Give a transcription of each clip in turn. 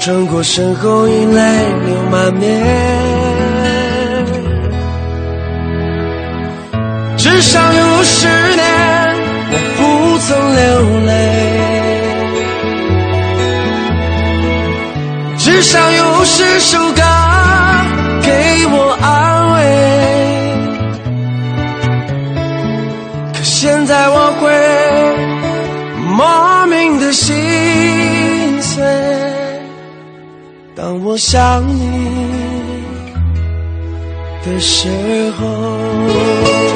转过身后，已泪流满面。至少有十年，我不曾流泪；至少有十首歌给我安慰。可现在我会莫名的心碎。当我想你的时候。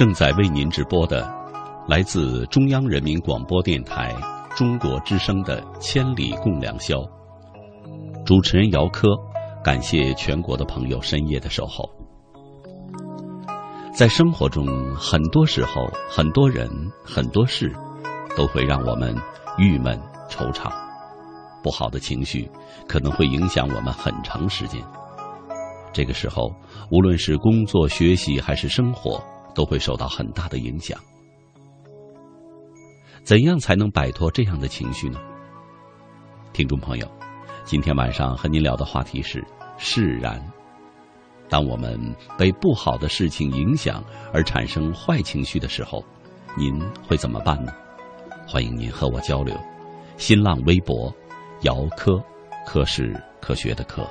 正在为您直播的，来自中央人民广播电台中国之声的《千里共良宵》。主持人姚科，感谢全国的朋友深夜的守候。在生活中，很多时候，很多人，很多事，都会让我们郁闷惆怅，不好的情绪可能会影响我们很长时间。这个时候，无论是工作、学习还是生活，都会受到很大的影响。怎样才能摆脱这样的情绪呢？听众朋友，今天晚上和您聊的话题是释然。当我们被不好的事情影响而产生坏情绪的时候，您会怎么办呢？欢迎您和我交流。新浪微博：姚科，科是科学的科。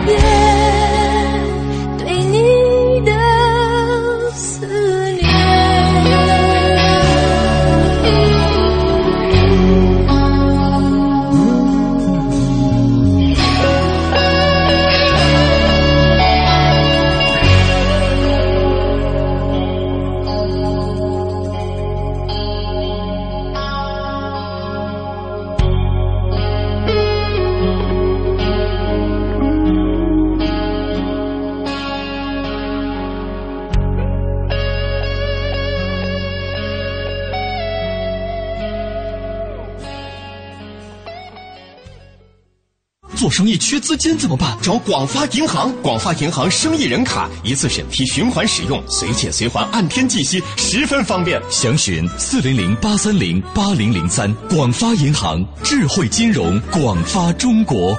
没生意缺资金怎么办？找广发银行，广发银行生意人卡一次审批，循环使用，随借随还，按天计息，十分方便。详询四零零八三零八零零三。广发银行，智慧金融，广发中国。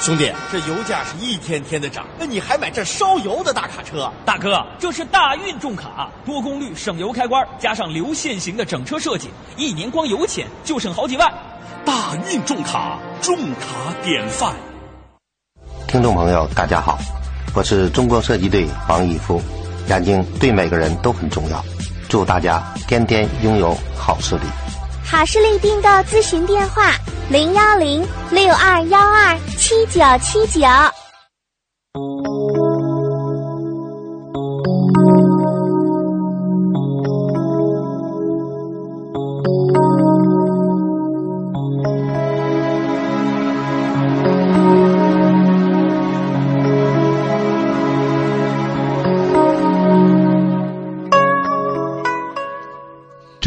兄弟，这油价是一天天的涨，那你还买这烧油的大卡车？大哥，这是大运重卡，多功率省油开关，加上流线型的整车设计，一年光油钱就省好几万。大运重卡，重卡典范。听众朋友，大家好，我是中国射击队王义夫。眼睛对每个人都很重要，祝大家天天拥有好视力。好视力订购咨询电话：零幺零六二幺二七九七九。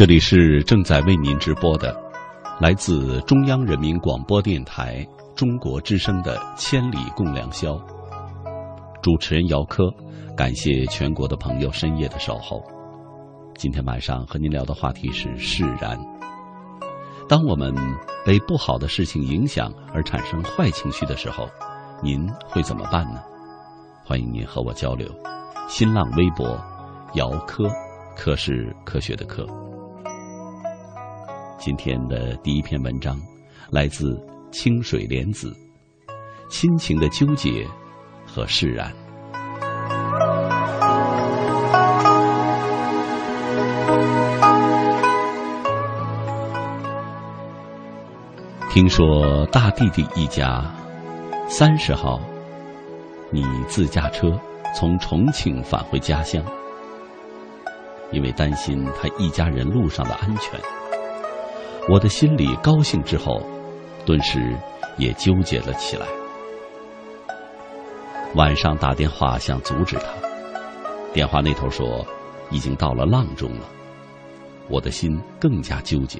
这里是正在为您直播的，来自中央人民广播电台中国之声的《千里共良宵》。主持人姚科，感谢全国的朋友深夜的守候。今天晚上和您聊的话题是释然。当我们被不好的事情影响而产生坏情绪的时候，您会怎么办呢？欢迎您和我交流。新浪微博姚科，科是科学的科。今天的第一篇文章来自清水莲子，《亲情的纠结和释然》。听说大弟弟一家三十号，你自驾车从重庆返回家乡，因为担心他一家人路上的安全，我的心里高兴之后，顿时也纠结了起来。晚上打电话想阻止他，电话那头说已经到了阆中了，我的心更加纠结。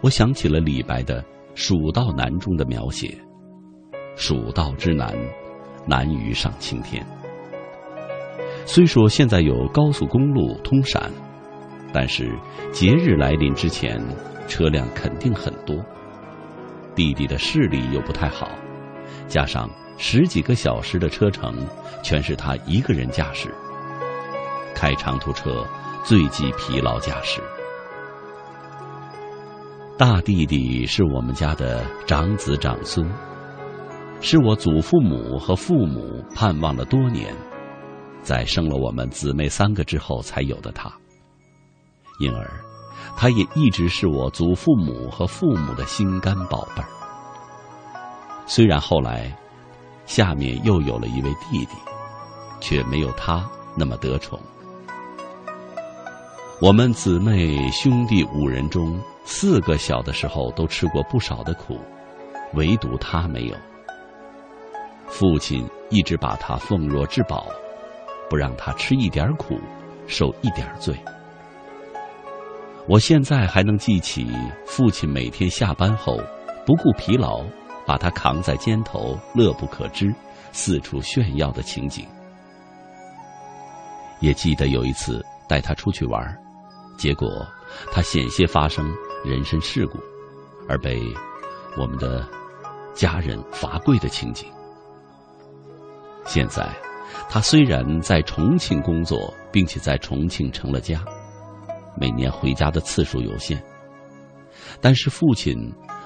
我想起了李白的《蜀道难》中的描写：“蜀道之难，难于上青天。”虽说现在有高速公路通陕，但是节日来临之前，车辆肯定很多。弟弟的视力又不太好，加上十几个小时的车程，全是他一个人驾驶。开长途车最忌疲劳驾驶。大弟弟是我们家的长子长孙，是我祖父母和父母盼望了多年，在生了我们姊妹三个之后才有的他。因而，他也一直是我祖父母和父母的心肝宝贝儿。虽然后来，下面又有了一位弟弟，却没有他那么得宠。我们姊妹兄弟五人中。四个小的时候都吃过不少的苦，唯独他没有。父亲一直把他奉若至宝，不让他吃一点苦，受一点罪。我现在还能记起父亲每天下班后不顾疲劳，把他扛在肩头，乐不可支，四处炫耀的情景。也记得有一次带他出去玩，结果他险些发生。人身事故，而被我们的家人罚跪的情景。现在，他虽然在重庆工作，并且在重庆成了家，每年回家的次数有限，但是父亲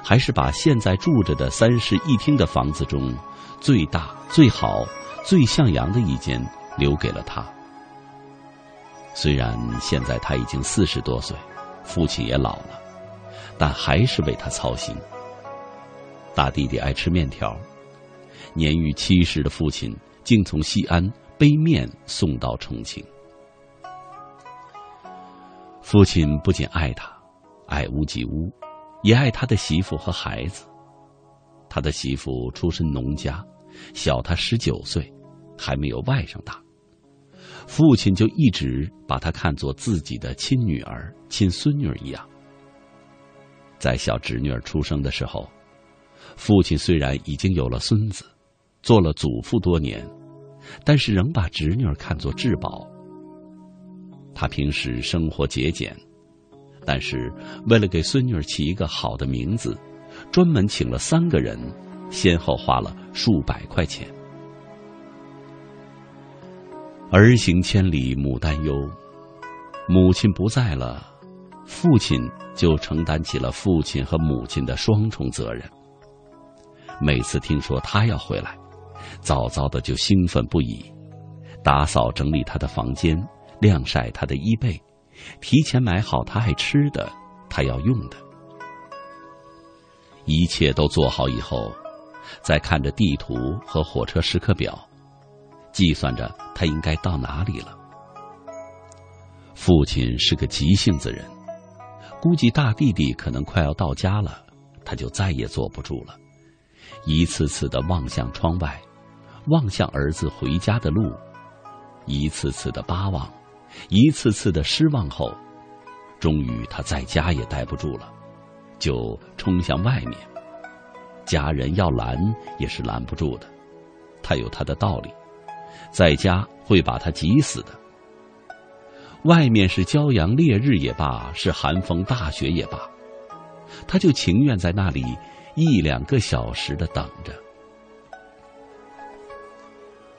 还是把现在住着的三室一厅的房子中最大、最好、最向阳的一间留给了他。虽然现在他已经四十多岁，父亲也老了。但还是为他操心。大弟弟爱吃面条，年逾七十的父亲竟从西安背面送到重庆。父亲不仅爱他，爱屋及乌，也爱他的媳妇和孩子。他的媳妇出身农家，小他十九岁，还没有外甥大。父亲就一直把她看作自己的亲女儿、亲孙女一样。在小侄女儿出生的时候，父亲虽然已经有了孙子，做了祖父多年，但是仍把侄女儿看作至宝。他平时生活节俭，但是为了给孙女儿起一个好的名字，专门请了三个人，先后花了数百块钱。儿行千里母担忧，母亲不在了。父亲就承担起了父亲和母亲的双重责任。每次听说他要回来，早早的就兴奋不已，打扫整理他的房间，晾晒他的衣被，提前买好他爱吃的，他要用的。一切都做好以后，再看着地图和火车时刻表，计算着他应该到哪里了。父亲是个急性子人。估计大弟弟可能快要到家了，他就再也坐不住了，一次次的望向窗外，望向儿子回家的路，一次次的巴望，一次次的失望后，终于他在家也待不住了，就冲向外面。家人要拦也是拦不住的，他有他的道理，在家会把他急死的。外面是骄阳烈日也罢，是寒风大雪也罢，他就情愿在那里一两个小时的等着。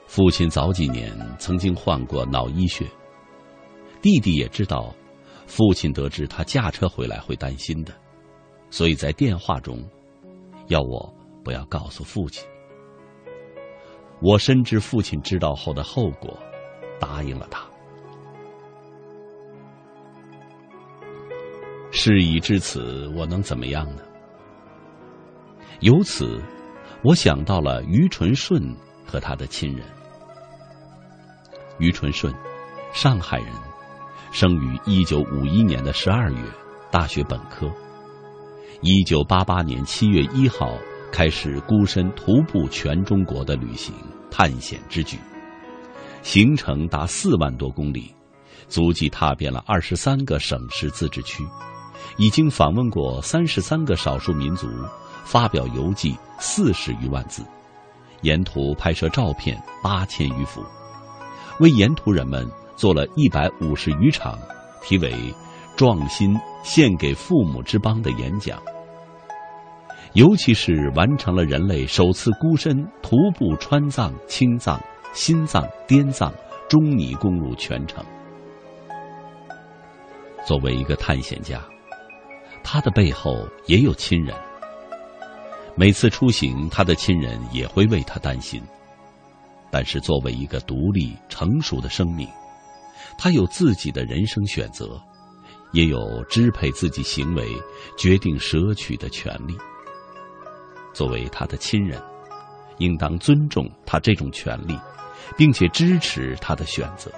父亲早几年曾经患过脑溢血，弟弟也知道，父亲得知他驾车回来会担心的，所以在电话中要我不要告诉父亲。我深知父亲知道后的后果，答应了他。事已至此，我能怎么样呢？由此，我想到了于纯顺和他的亲人。于纯顺，上海人，生于一九五一年的十二月，大学本科。一九八八年七月一号开始孤身徒步全中国的旅行探险之举，行程达四万多公里，足迹踏遍了二十三个省市自治区，已经访问过三十三个少数民族。发表游记四十余万字，沿途拍摄照片八千余幅，为沿途人们做了一百五十余场题为“壮心献给父母之邦”的演讲。尤其是完成了人类首次孤身徒步川藏、青藏、新藏、滇藏、中尼公路全程。作为一个探险家，他的背后也有亲人。每次出行，他的亲人也会为他担心。但是，作为一个独立成熟的生命，他有自己的人生选择，也有支配自己行为、决定舍取的权利。作为他的亲人，应当尊重他这种权利，并且支持他的选择。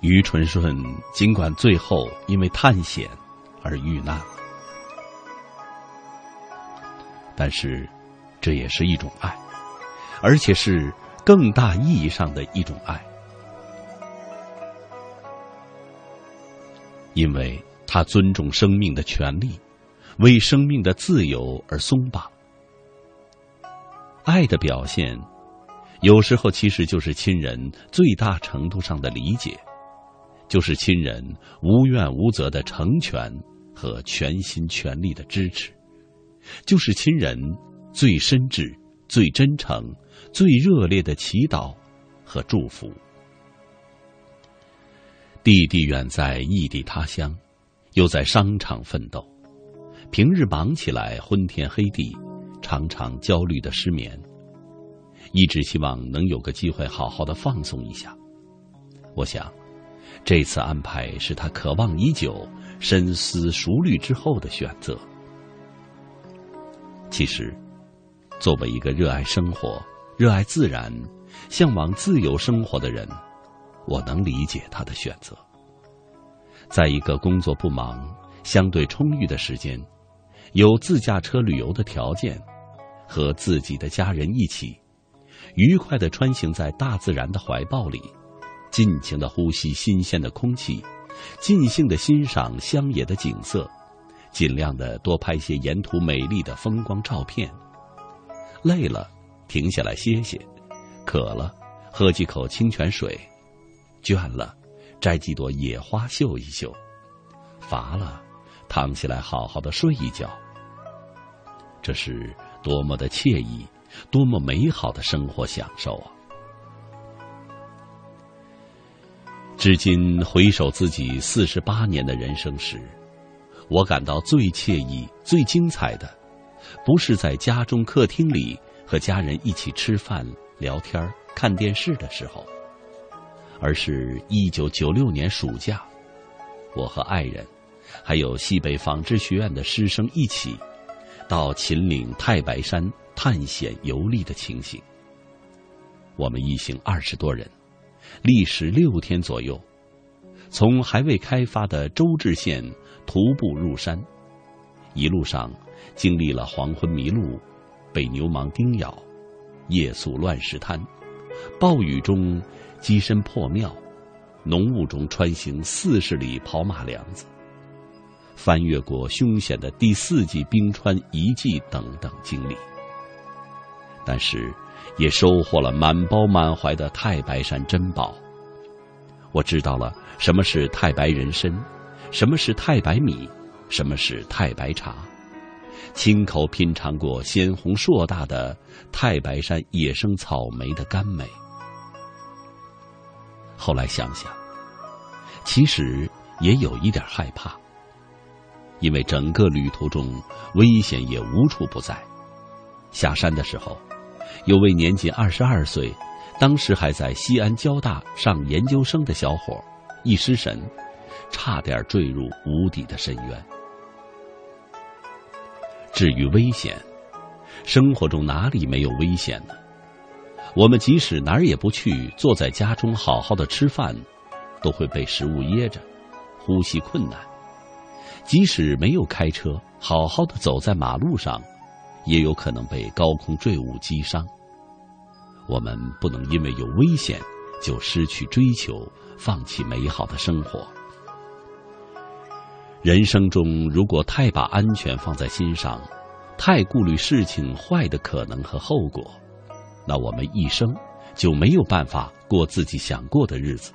于纯顺尽管最后因为探险而遇难，但是这也是一种爱，而且是更大意义上的一种爱，因为他尊重生命的权利，为生命的自由而松绑。爱的表现，有时候其实就是亲人最大程度上的理解。就是亲人无怨无责的成全和全心全力的支持，就是亲人最深挚、最真诚、最热烈的祈祷和祝福。弟弟远在异地他乡，又在商场奋斗，平日忙起来昏天黑地，常常焦虑的失眠，一直希望能有个机会好好的放松一下。我想。这次安排是他渴望已久、深思熟虑之后的选择。其实，作为一个热爱生活、热爱自然、向往自由生活的人，我能理解他的选择。在一个工作不忙、相对充裕的时间，有自驾车旅游的条件，和自己的家人一起，愉快地穿行在大自然的怀抱里。尽情的呼吸新鲜的空气，尽兴的欣赏乡野的景色，尽量的多拍些沿途美丽的风光照片。累了，停下来歇歇；渴了，喝几口清泉水；倦了，摘几朵野花嗅一嗅；乏了，躺下来好好的睡一觉。这是多么的惬意，多么美好的生活享受啊！至今回首自己四十八年的人生时，我感到最惬意、最精彩的，不是在家中客厅里和家人一起吃饭、聊天、看电视的时候，而是一九九六年暑假，我和爱人，还有西北纺织学院的师生一起，到秦岭太白山探险游历的情形。我们一行二十多人。历时六天左右，从还未开发的周至县徒步入山，一路上经历了黄昏迷路、被牛虻叮咬、夜宿乱石滩、暴雨中机身破庙、浓雾中穿行四十里跑马梁子、翻越过凶险的第四纪冰川遗迹等等经历，但是。也收获了满包满怀的太白山珍宝。我知道了什么是太白人参，什么是太白米，什么是太白茶，亲口品尝过鲜红硕大的太白山野生草莓的甘美。后来想想，其实也有一点害怕，因为整个旅途中危险也无处不在。下山的时候，有位年仅二十二岁，当时还在西安交大上研究生的小伙，一失神，差点坠入无底的深渊。至于危险，生活中哪里没有危险呢？我们即使哪儿也不去，坐在家中好好的吃饭，都会被食物噎着，呼吸困难；即使没有开车，好好的走在马路上，也有可能被高空坠物击伤。我们不能因为有危险就失去追求，放弃美好的生活。人生中，如果太把安全放在心上，太顾虑事情坏的可能和后果，那我们一生就没有办法过自己想过的日子，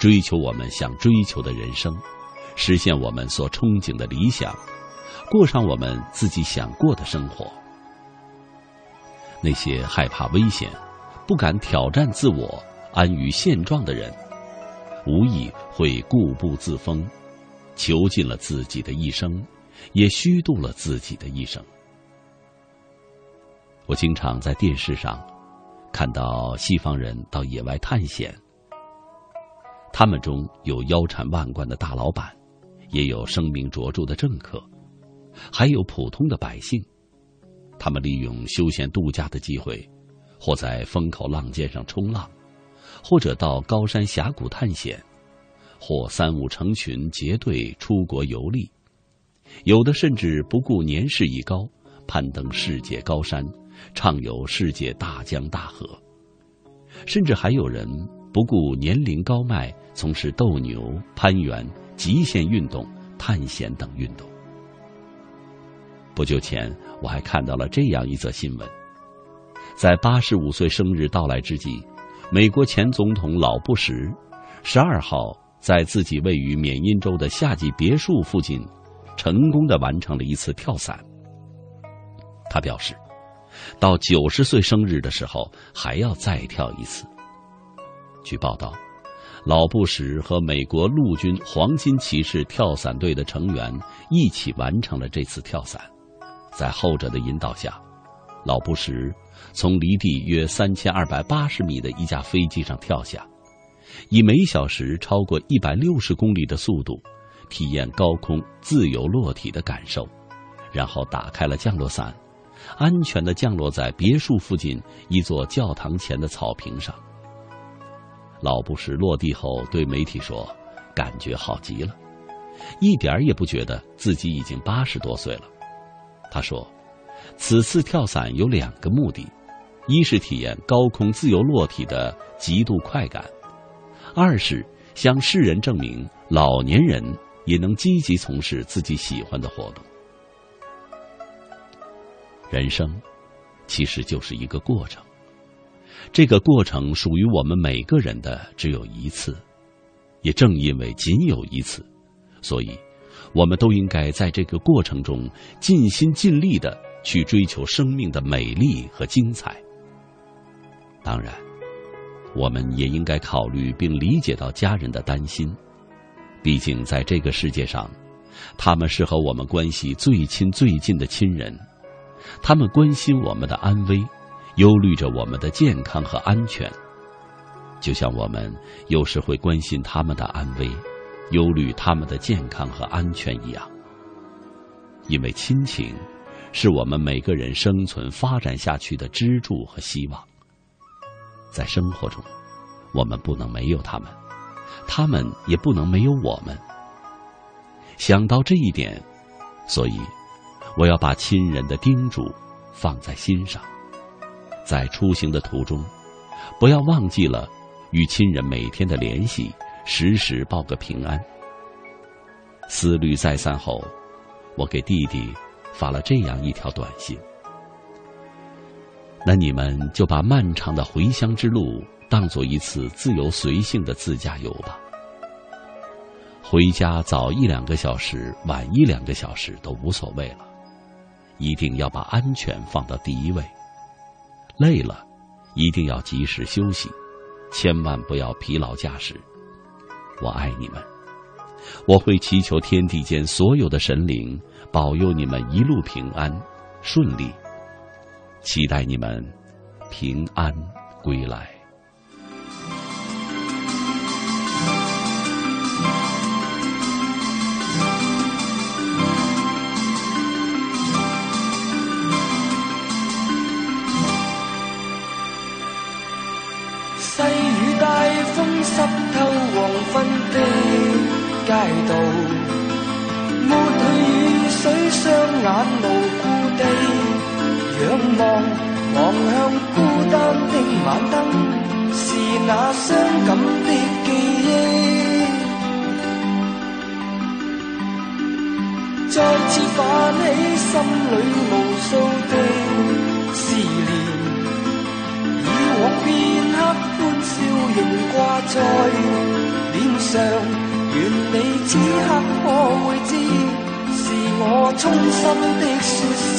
追求我们想追求的人生，实现我们所憧憬的理想，过上我们自己想过的生活。那些害怕危险、不敢挑战自我、安于现状的人，无疑会固步自封。囚禁了自己的一生，也虚度了自己的一生。我经常在电视上看到西方人到野外探险，他们中有腰缠万贯的大老板，也有声名卓著的政客，还有普通的百姓。他们利用休闲度假的机会，或在风口浪尖上冲浪，或者到高山峡谷探险。或三五成群结队出国游历，有的甚至不顾年事已高，攀登世界高山，畅游世界大江大河。甚至还有人不顾年龄高迈，从事斗牛、攀援、极限运动、探险等运动。不久前，我还看到了这样一则新闻：在八十五岁生日到来之际，美国前总统老布什十二号。在自己位于缅因州的夏季别墅附近，成功的完成了一次跳伞。他表示，到九十岁生日的时候还要再跳一次。据报道，老布什和美国陆军黄金骑士跳伞队的成员一起完成了这次跳伞。在后者的引导下，老布什从离地约三千二百八十米的一架飞机上跳下。以每小时超过一百六十公里的速度，体验高空自由落体的感受，然后打开了降落伞，安全的降落在别墅附近一座教堂前的草坪上。老布什落地后对媒体说：“感觉好极了，一点儿也不觉得自己已经八十多岁了。”他说：“此次跳伞有两个目的，一是体验高空自由落体的极度快感。”二是向世人证明，老年人也能积极从事自己喜欢的活动。人生其实就是一个过程，这个过程属于我们每个人的只有一次，也正因为仅有一次，所以我们都应该在这个过程中尽心尽力的去追求生命的美丽和精彩。当然。我们也应该考虑并理解到家人的担心，毕竟在这个世界上，他们是和我们关系最亲最近的亲人，他们关心我们的安危，忧虑着我们的健康和安全，就像我们有时会关心他们的安危，忧虑他们的健康和安全一样。因为亲情，是我们每个人生存发展下去的支柱和希望。在生活中，我们不能没有他们，他们也不能没有我们。想到这一点，所以我要把亲人的叮嘱放在心上，在出行的途中，不要忘记了与亲人每天的联系，时时报个平安。思虑再三后，我给弟弟发了这样一条短信。那你们就把漫长的回乡之路当做一次自由随性的自驾游吧。回家早一两个小时，晚一两个小时都无所谓了，一定要把安全放到第一位。累了，一定要及时休息，千万不要疲劳驾驶。我爱你们，我会祈求天地间所有的神灵保佑你们一路平安顺利，期待你们平安归来。细雨大风湿透黄昏的街道，抹去雨水，双眼无故地望，望向孤单的晚灯，是那伤感的记忆，再次泛起心里无数的思念。以往片刻欢笑仍挂在脸上，愿你此刻可会知，是我衷心的说声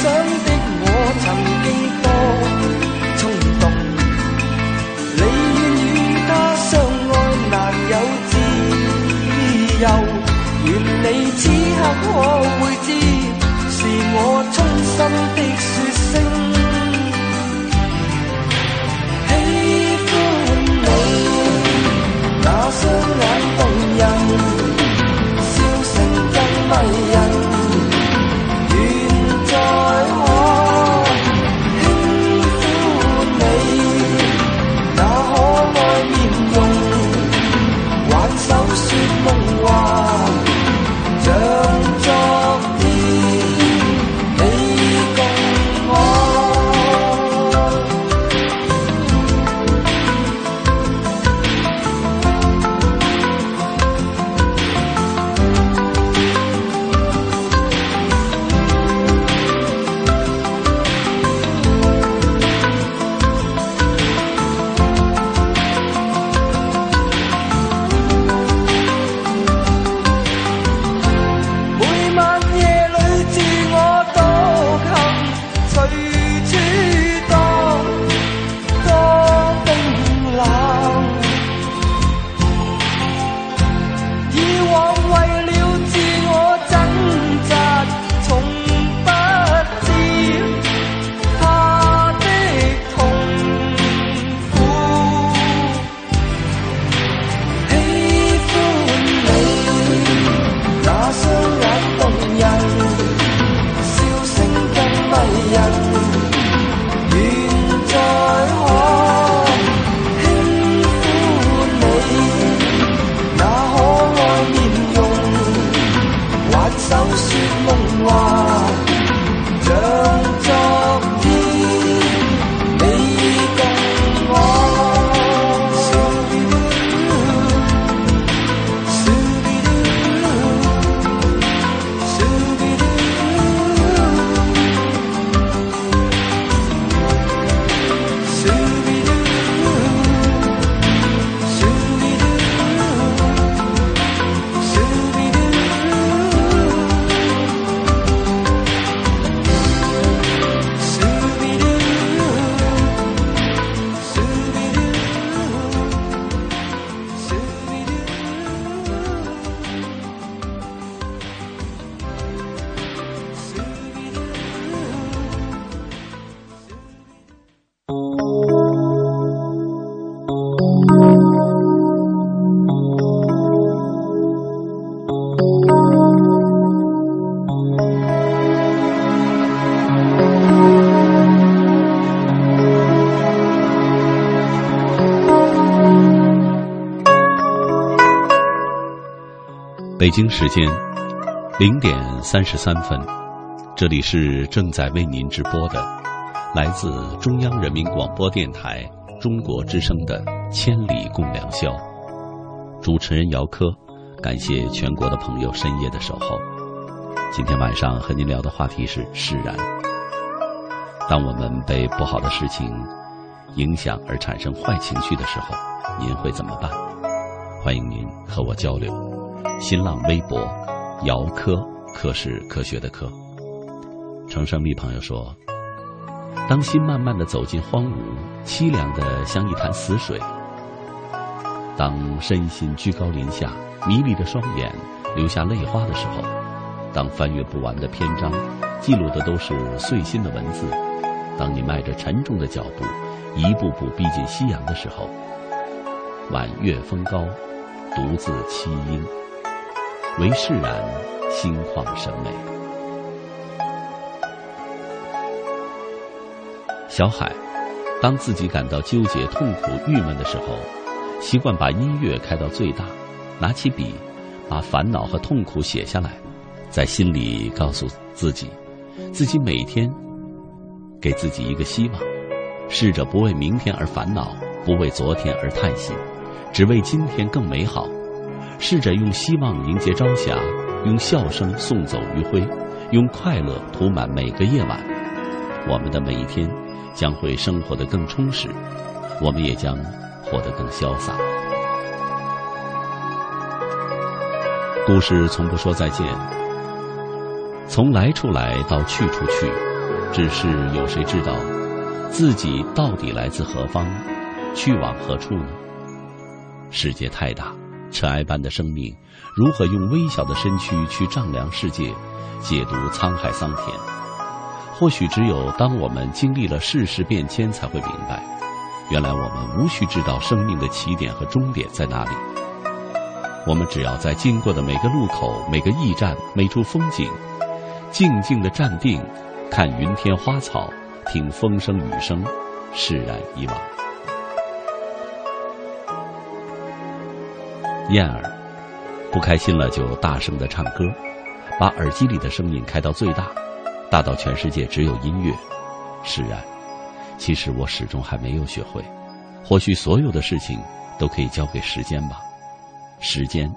想的我，曾经多冲动，你愿与他相爱，难有自。由，愿你此刻可会知，是我衷心的说声喜欢你。那双眼动人，笑声更迷人。北京时间零点三十三分，这里是正在为您直播的，来自中央人民广播电台中国之声的《千里共良宵》，主持人姚科，感谢全国的朋友深夜的守候。今天晚上和您聊的话题是释然。当我们被不好的事情影响而产生坏情绪的时候，您会怎么办？欢迎您和我交流。新浪微博，姚科，科是科学的科。程胜利朋友说：“当心慢慢的走进荒芜，凄凉的像一潭死水；当身心居高临下，迷离的双眼流下泪花的时候，当翻阅不完的篇章，记录的都是碎心的文字；当你迈着沉重的脚步，一步步逼近夕阳的时候，晚月风高，独自栖莺。”唯释然，心旷神美。小海，当自己感到纠结、痛苦、郁闷的时候，习惯把音乐开到最大，拿起笔，把烦恼和痛苦写下来，在心里告诉自己，自己每天给自己一个希望，试着不为明天而烦恼，不为昨天而叹息，只为今天更美好。试着用希望迎接朝霞，用笑声送走余晖，用快乐涂满每个夜晚。我们的每一天将会生活得更充实，我们也将活得更潇洒。故事从不说再见，从来处来到去处去，只是有谁知道自己到底来自何方，去往何处呢？世界太大。尘埃般的生命，如何用微小的身躯去丈量世界、解读沧海桑田？或许只有当我们经历了世事变迁，才会明白，原来我们无需知道生命的起点和终点在哪里。我们只要在经过的每个路口、每个驿站、每处风景，静静的站定，看云天花草，听风声雨声，释然以往。燕儿，不开心了就大声的唱歌，把耳机里的声音开到最大，大到全世界只有音乐。释然，其实我始终还没有学会。或许所有的事情都可以交给时间吧。时间，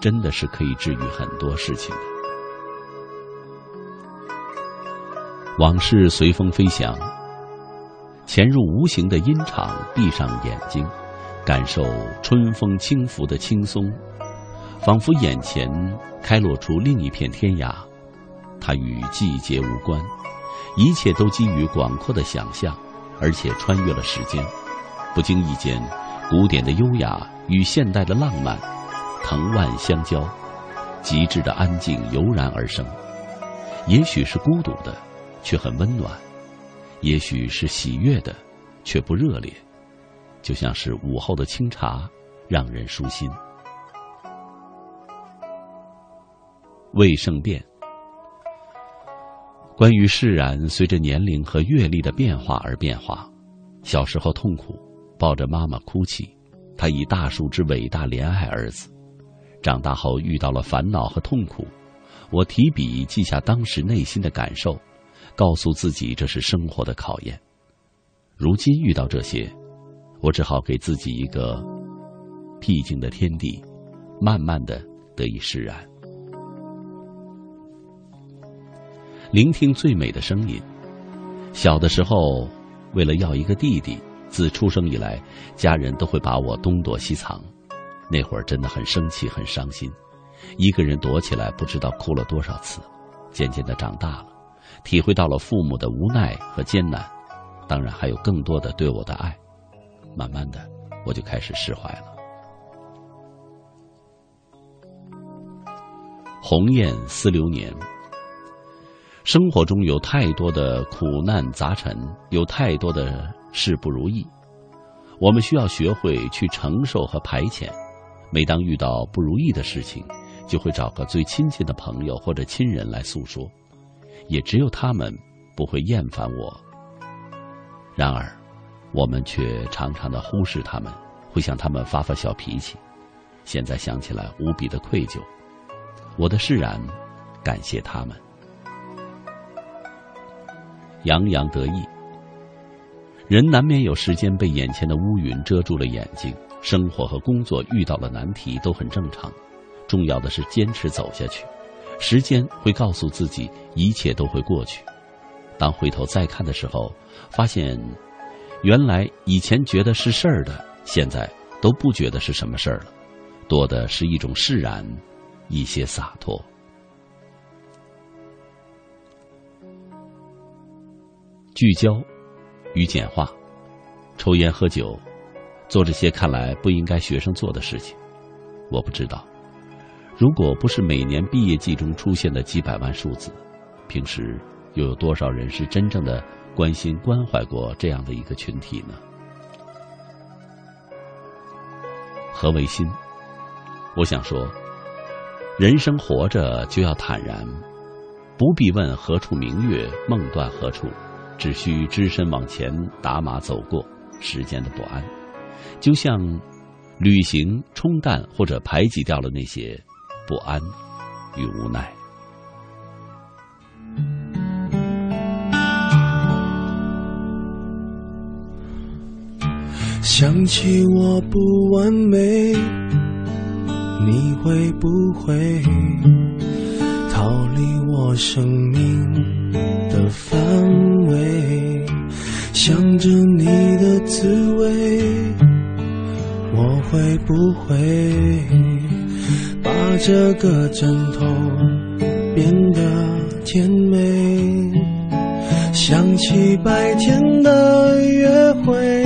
真的是可以治愈很多事情的。往事随风飞翔，潜入无形的音场，闭上眼睛。感受春风轻拂的轻松，仿佛眼前开落出另一片天涯。它与季节无关，一切都基于广阔的想象，而且穿越了时间。不经意间，古典的优雅与现代的浪漫，藤蔓相交，极致的安静油然而生。也许是孤独的，却很温暖；也许是喜悦的，却不热烈。就像是午后的清茶，让人舒心。未圣变，关于释然，随着年龄和阅历的变化而变化。小时候痛苦，抱着妈妈哭泣，他以大树之伟大怜爱儿子。长大后遇到了烦恼和痛苦，我提笔记下当时内心的感受，告诉自己这是生活的考验。如今遇到这些。我只好给自己一个僻静的天地，慢慢的得以释然，聆听最美的声音。小的时候，为了要一个弟弟，自出生以来，家人都会把我东躲西藏。那会儿真的很生气，很伤心，一个人躲起来，不知道哭了多少次。渐渐的长大了，体会到了父母的无奈和艰难，当然还有更多的对我的爱。慢慢的，我就开始释怀了。鸿雁思流年。生活中有太多的苦难杂陈，有太多的事不如意，我们需要学会去承受和排遣。每当遇到不如意的事情，就会找个最亲近的朋友或者亲人来诉说，也只有他们不会厌烦我。然而。我们却常常的忽视他们，会向他们发发小脾气。现在想起来无比的愧疚。我的释然，感谢他们。洋洋得意。人难免有时间被眼前的乌云遮住了眼睛，生活和工作遇到了难题都很正常，重要的是坚持走下去。时间会告诉自己，一切都会过去。当回头再看的时候，发现，原来以前觉得是事儿的，现在都不觉得是什么事儿了，多的是一种释然，一些洒脱。聚焦与简化，抽烟喝酒，做这些看来不应该学生做的事情。我不知道，如果不是每年毕业季中出现的几百万数字，平时又有多少人是真正的关心关怀过这样的一个群体呢？何为心？我想说，人生活着就要坦然，不必问何处明月，梦断何处。只需只身往前打马走过时间的不安，就像旅行冲淡或者排挤掉了那些不安与无奈。想起我不完美，你会不会逃离我生命的范围？想着你的滋味，我会不会把这个枕头变得甜美？想起白天的约会，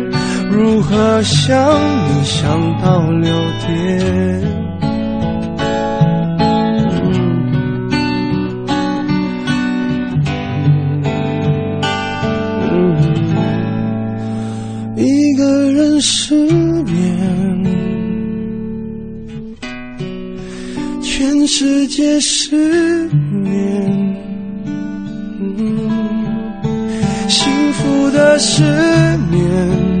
如何想你想到六点？一个人失眠。全世界失眠，幸福的失眠，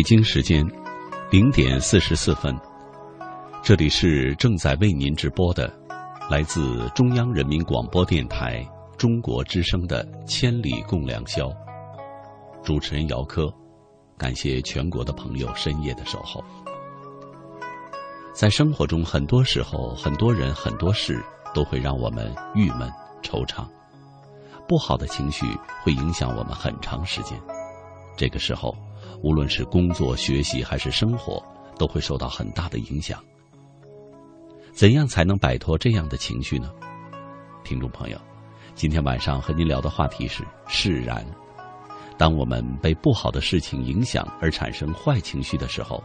北京时间零点四十四分，这里是正在为您直播的，来自中央人民广播电台中国之声的《千里共良宵》，主持人姚科，感谢全国的朋友深夜的守候。在生活中，很多时候，很多人、很多事都会让我们郁闷、惆怅，不好的情绪会影响我们很长时间。这个时候。无论是工作、学习还是生活，都会受到很大的影响。怎样才能摆脱这样的情绪呢？听众朋友，今天晚上和您聊的话题是释然。当我们被不好的事情影响而产生坏情绪的时候，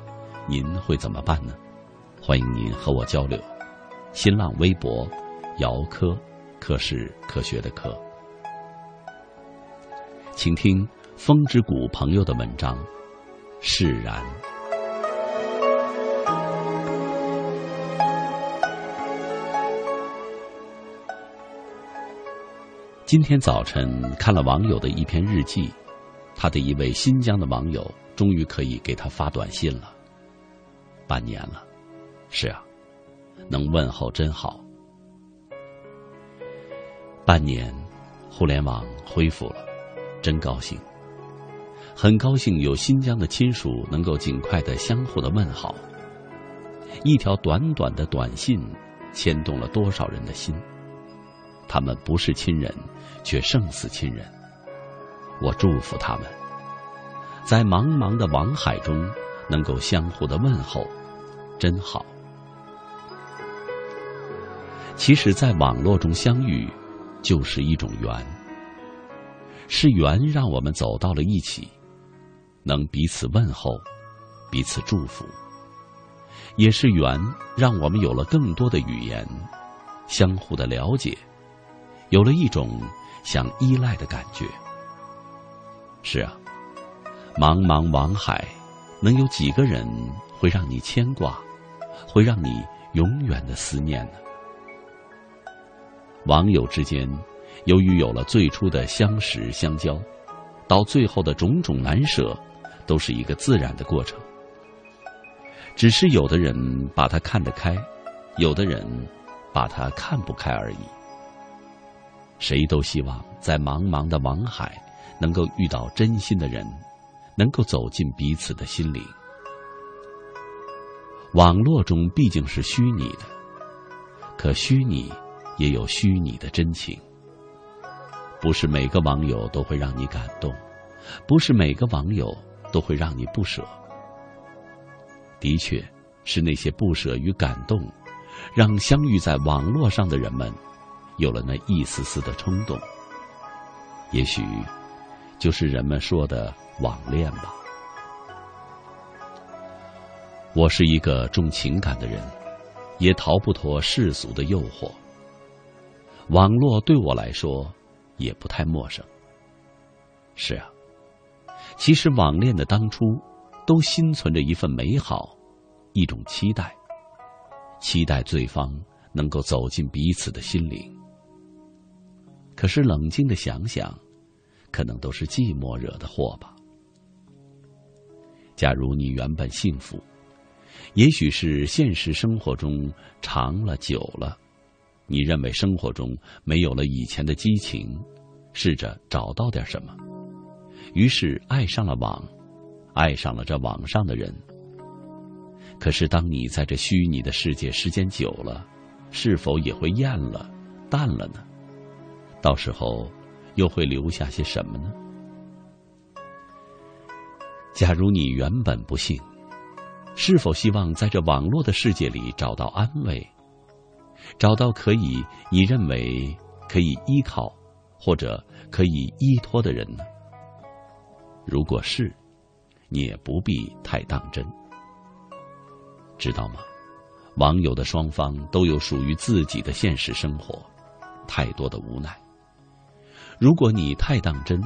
您会怎么办呢？欢迎您和我交流。新浪微博：姚科，科是科学的科。请听风之谷朋友的文章。释然。今天早晨看了网友的一篇日记，他的一位新疆的网友终于可以给他发短信了。半年了，是啊，能问候真好。半年，互联网恢复了，真高兴。很高兴有新疆的亲属能够尽快的相互的问好。一条短短的短信，牵动了多少人的心？他们不是亲人，却胜似亲人。我祝福他们，在茫茫的网海中能够相互的问候，真好。其实，在网络中相遇，就是一种缘，是缘让我们走到了一起。能彼此问候，彼此祝福，也是缘，让我们有了更多的语言，相互的了解，有了一种想依赖的感觉。是啊，茫茫网海，能有几个人会让你牵挂，会让你永远的思念呢？网友之间，由于有了最初的相识相交，到最后的种种难舍。都是一个自然的过程，只是有的人把它看得开，有的人把它看不开而已。谁都希望在茫茫的网海能够遇到真心的人，能够走进彼此的心灵。网络中毕竟是虚拟的，可虚拟也有虚拟的真情。不是每个网友都会让你感动，不是每个网友。都会让你不舍。的确，是那些不舍与感动，让相遇在网络上的人们有了那一丝丝的冲动。也许，就是人们说的网恋吧。我是一个重情感的人，也逃不脱世俗的诱惑。网络对我来说也不太陌生。是啊。其实网恋的当初，都心存着一份美好，一种期待，期待对方能够走进彼此的心灵。可是冷静的想想，可能都是寂寞惹的祸吧。假如你原本幸福，也许是现实生活中长了久了，你认为生活中没有了以前的激情，试着找到点什么。于是爱上了网，爱上了这网上的人。可是当你在这虚拟的世界时间久了，是否也会厌了、淡了呢？到时候又会留下些什么呢？假如你原本不幸，是否希望在这网络的世界里找到安慰，找到可以你认为可以依靠或者可以依托的人呢？如果是，你也不必太当真，知道吗？网友的双方都有属于自己的现实生活，太多的无奈。如果你太当真，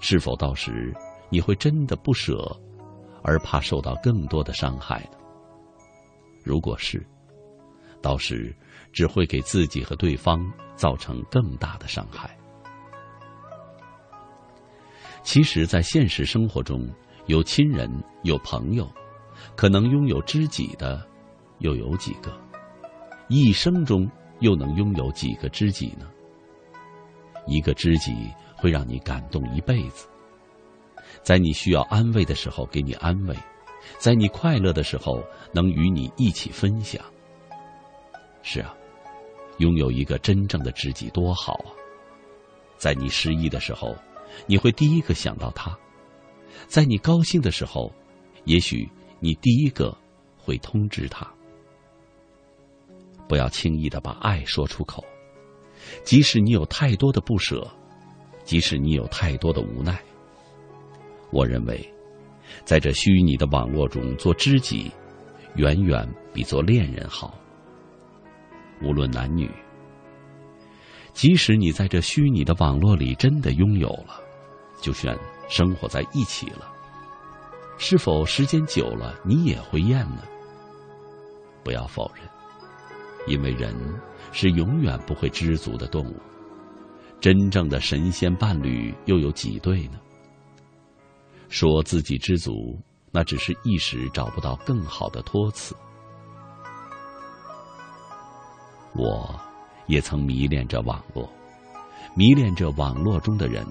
是否到时你会真的不舍，而怕受到更多的伤害呢？如果是，到时只会给自己和对方造成更大的伤害。其实，在现实生活中，有亲人，有朋友，可能拥有知己的。又有几个？一生中又能拥有几个知己呢？一个知己会让你感动一辈子，在你需要安慰的时候给你安慰，在你快乐的时候能与你一起分享。是啊，拥有一个真正的知己多好啊！在你失意的时候，你会第一个想到他；在你高兴的时候，也许你第一个会通知他。不要轻易的把爱说出口，即使你有太多的不舍，即使你有太多的无奈。我认为，在这虚拟的网络中做知己，远远比做恋人好。无论男女，即使你在这虚拟的网络里真的拥有了，就算生活在一起了，是否时间久了你也会厌呢？不要否认。因为人是永远不会知足的动物，真正的神仙伴侣又有几对呢？说自己知足，那只是一时找不到更好的托词。我也曾迷恋着网络，迷恋着网络中的人。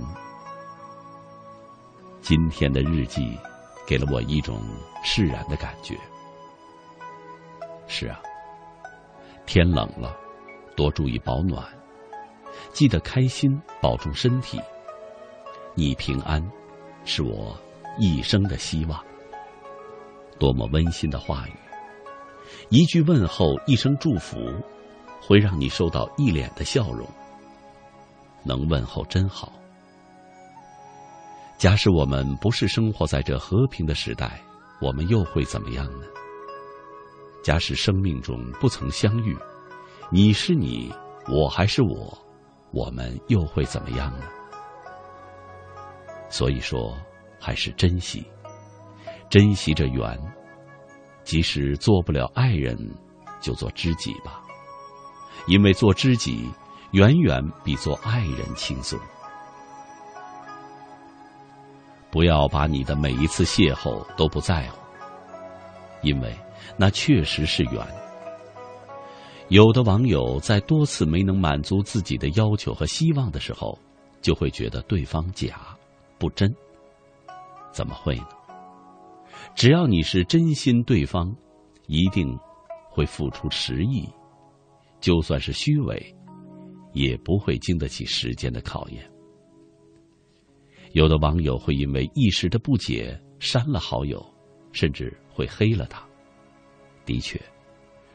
今天的日记，给了我一种释然的感觉。是啊。天冷了，多注意保暖，记得开心，保重身体。你平安，是我一生的希望。多么温馨的话语，一句问候，一声祝福，会让你收到一脸的笑容。能问候真好。假使我们不是生活在这和平的时代，我们又会怎么样呢？假使生命中不曾相遇，你是你，我还是我，我们又会怎么样呢？所以说，还是珍惜，珍惜着缘。即使做不了爱人，就做知己吧，因为做知己远远比做爱人轻松。不要把你的每一次邂逅都不在乎，因为。那确实是缘。有的网友在多次没能满足自己的要求和希望的时候，就会觉得对方假、不真。怎么会呢？只要你是真心，对方一定会付出实意。就算是虚伪，也不会经得起时间的考验。有的网友会因为一时的不解删了好友，甚至会黑了他。的确，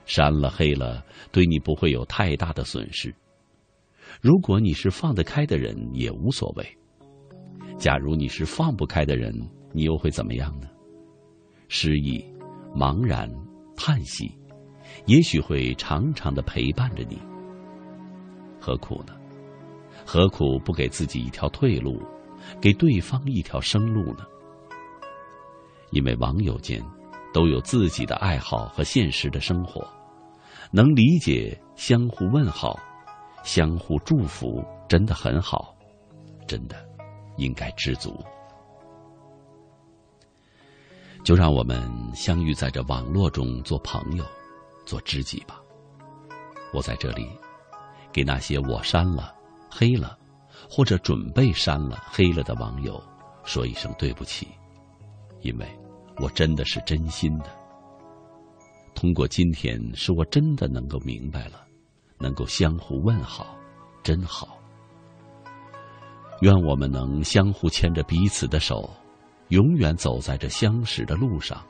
删了黑了，对你不会有太大的损失。如果你是放得开的人，也无所谓。假如你是放不开的人，你又会怎么样呢？失意、茫然、叹息，也许会长长的陪伴着你。何苦呢？何苦不给自己一条退路，给对方一条生路呢？因为网友间。都有自己的爱好和现实的生活，能理解、相互问好、相互祝福，真的很好，真的应该知足。就让我们相遇在这网络中，做朋友，做知己吧。我在这里，给那些我删了、黑了，或者准备删了、黑了的网友，说一声对不起，因为。我真的是真心的。通过今天，使我真的能够明白了，能够相互问好，真好。愿我们能相互牵着彼此的手，永远走在这相识的路上。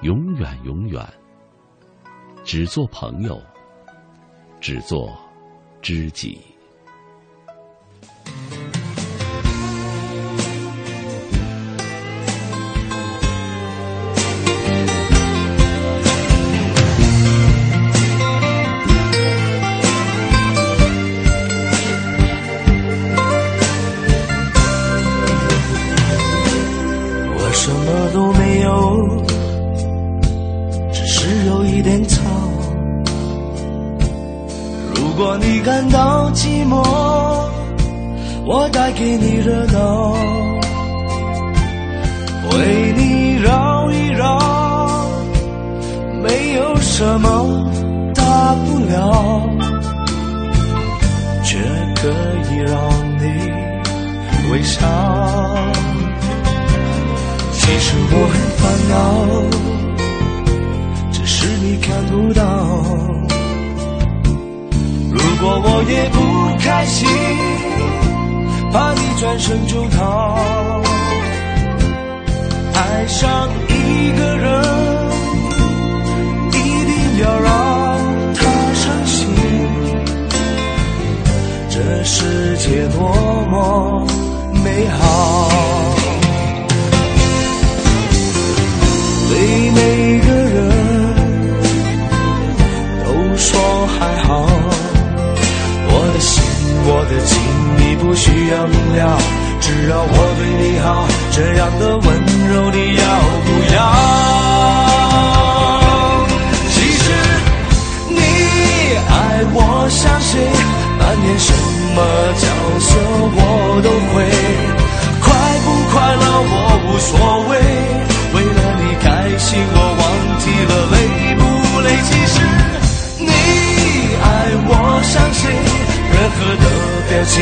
永远永远，只做朋友，只做知己。我什么都没有只是有一点草。如果你感到寂寞我带给你热闹，为你绕一绕，没有什么大不了，却可以让你微笑。其实我很烦恼，只是你看不到。如果我也不开心。怕你转身就逃，爱上一个人，一定要让他伤心。这世界多么美好，对每个人都说还好，我的心，我的情。不需要明了，只要我对你好，这样的温柔你要不要？其实你爱我像谁，扮演什么角色我都会，快不快乐我无所谓，为了你开心我忘记了累不累。其实你爱我像谁，任何的表情。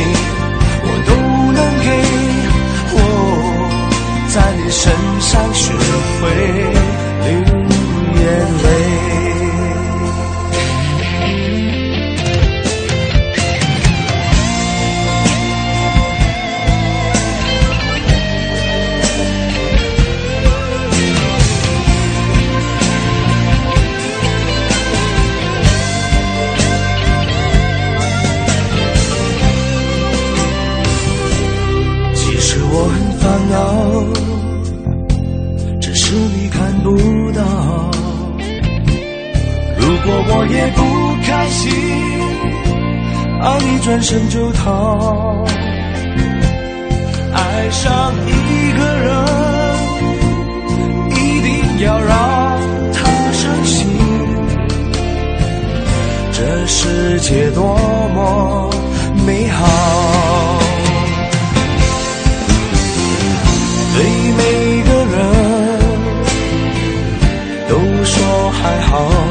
都能给我，在你身上学会流眼泪。我也不开心，啊！你转身就逃，爱上一个人，一定要让他伤心。这世界多么美好，对每个人都说还好。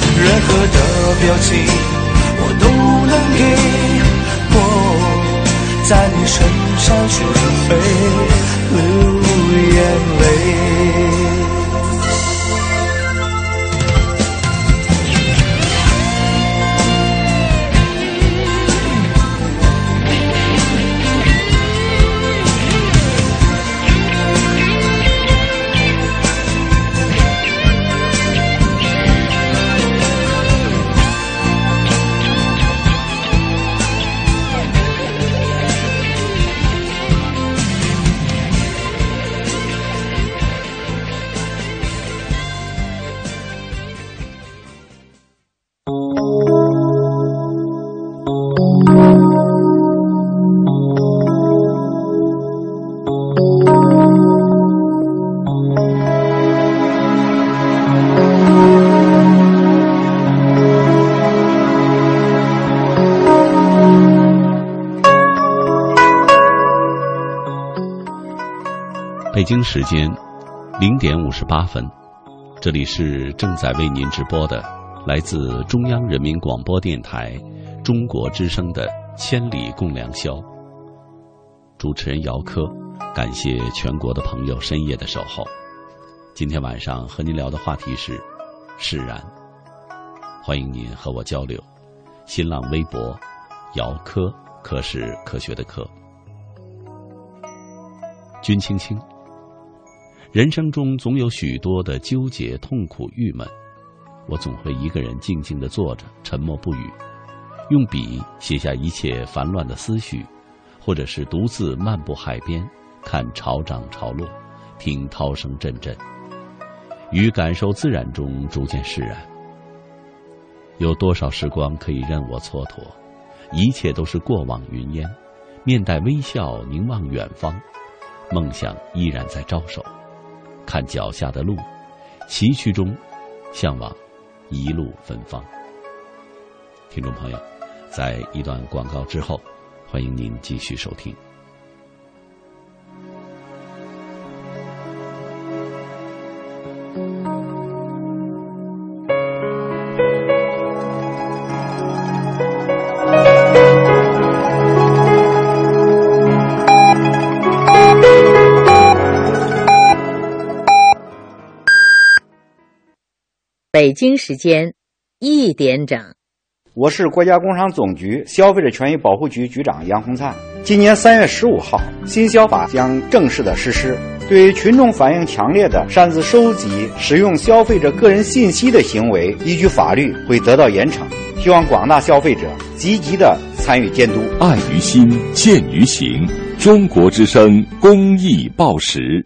任何的表情我都能给，我在你身上学会流眼泪。北京时间零点五十八分。这里是正在为您直播的来自中央人民广播电台中国之声的《千里共良宵》。主持人姚科，感谢全国的朋友深夜的守候。今天晚上和您聊的话题是释然，欢迎您和我交流。新浪微博姚科，科是科学的科。君青青。人生中总有许多的纠结、痛苦、郁闷，我总会一个人静静的坐着，沉默不语，用笔写下一切烦乱的思绪，或者是独自漫步海边，看潮涨潮落，听涛声阵阵，于感受自然中逐渐释然。有多少时光可以任我蹉跎？一切都是过往云烟，面带微笑，凝望远方，梦想依然在招手。看脚下的路，崎岖中，向往一路芬芳。听众朋友，在一段广告之后，欢迎您继续收听。北京时间一点整，我是国家工商总局消费者权益保护局局长杨洪灿。今年三月十五号，新消法将正式的实施。对群众反映强烈的擅自收集、使用消费者个人信息的行为，依据法律会得到严惩。希望广大消费者积极的参与监督。爱于心，见于行。中国之声公益报时。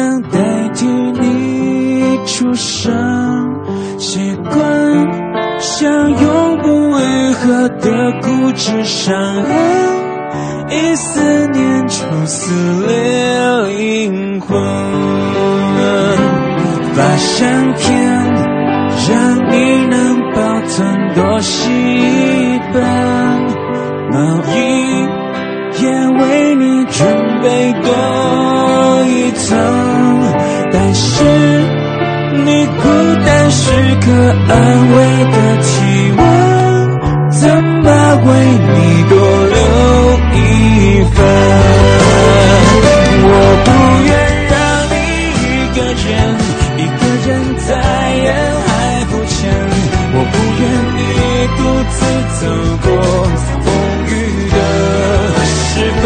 能代替你出生。习惯像永不愈合的固执伤痕，一思念就撕裂灵魂。发相片让你能。保存多细本，毛衣也为你准备多一层。但是你孤单时刻安慰的体温，怎么为你多留一份？我不愿让你一个人，一个人在人海浮沉。我不愿你独自走过风雨的时分，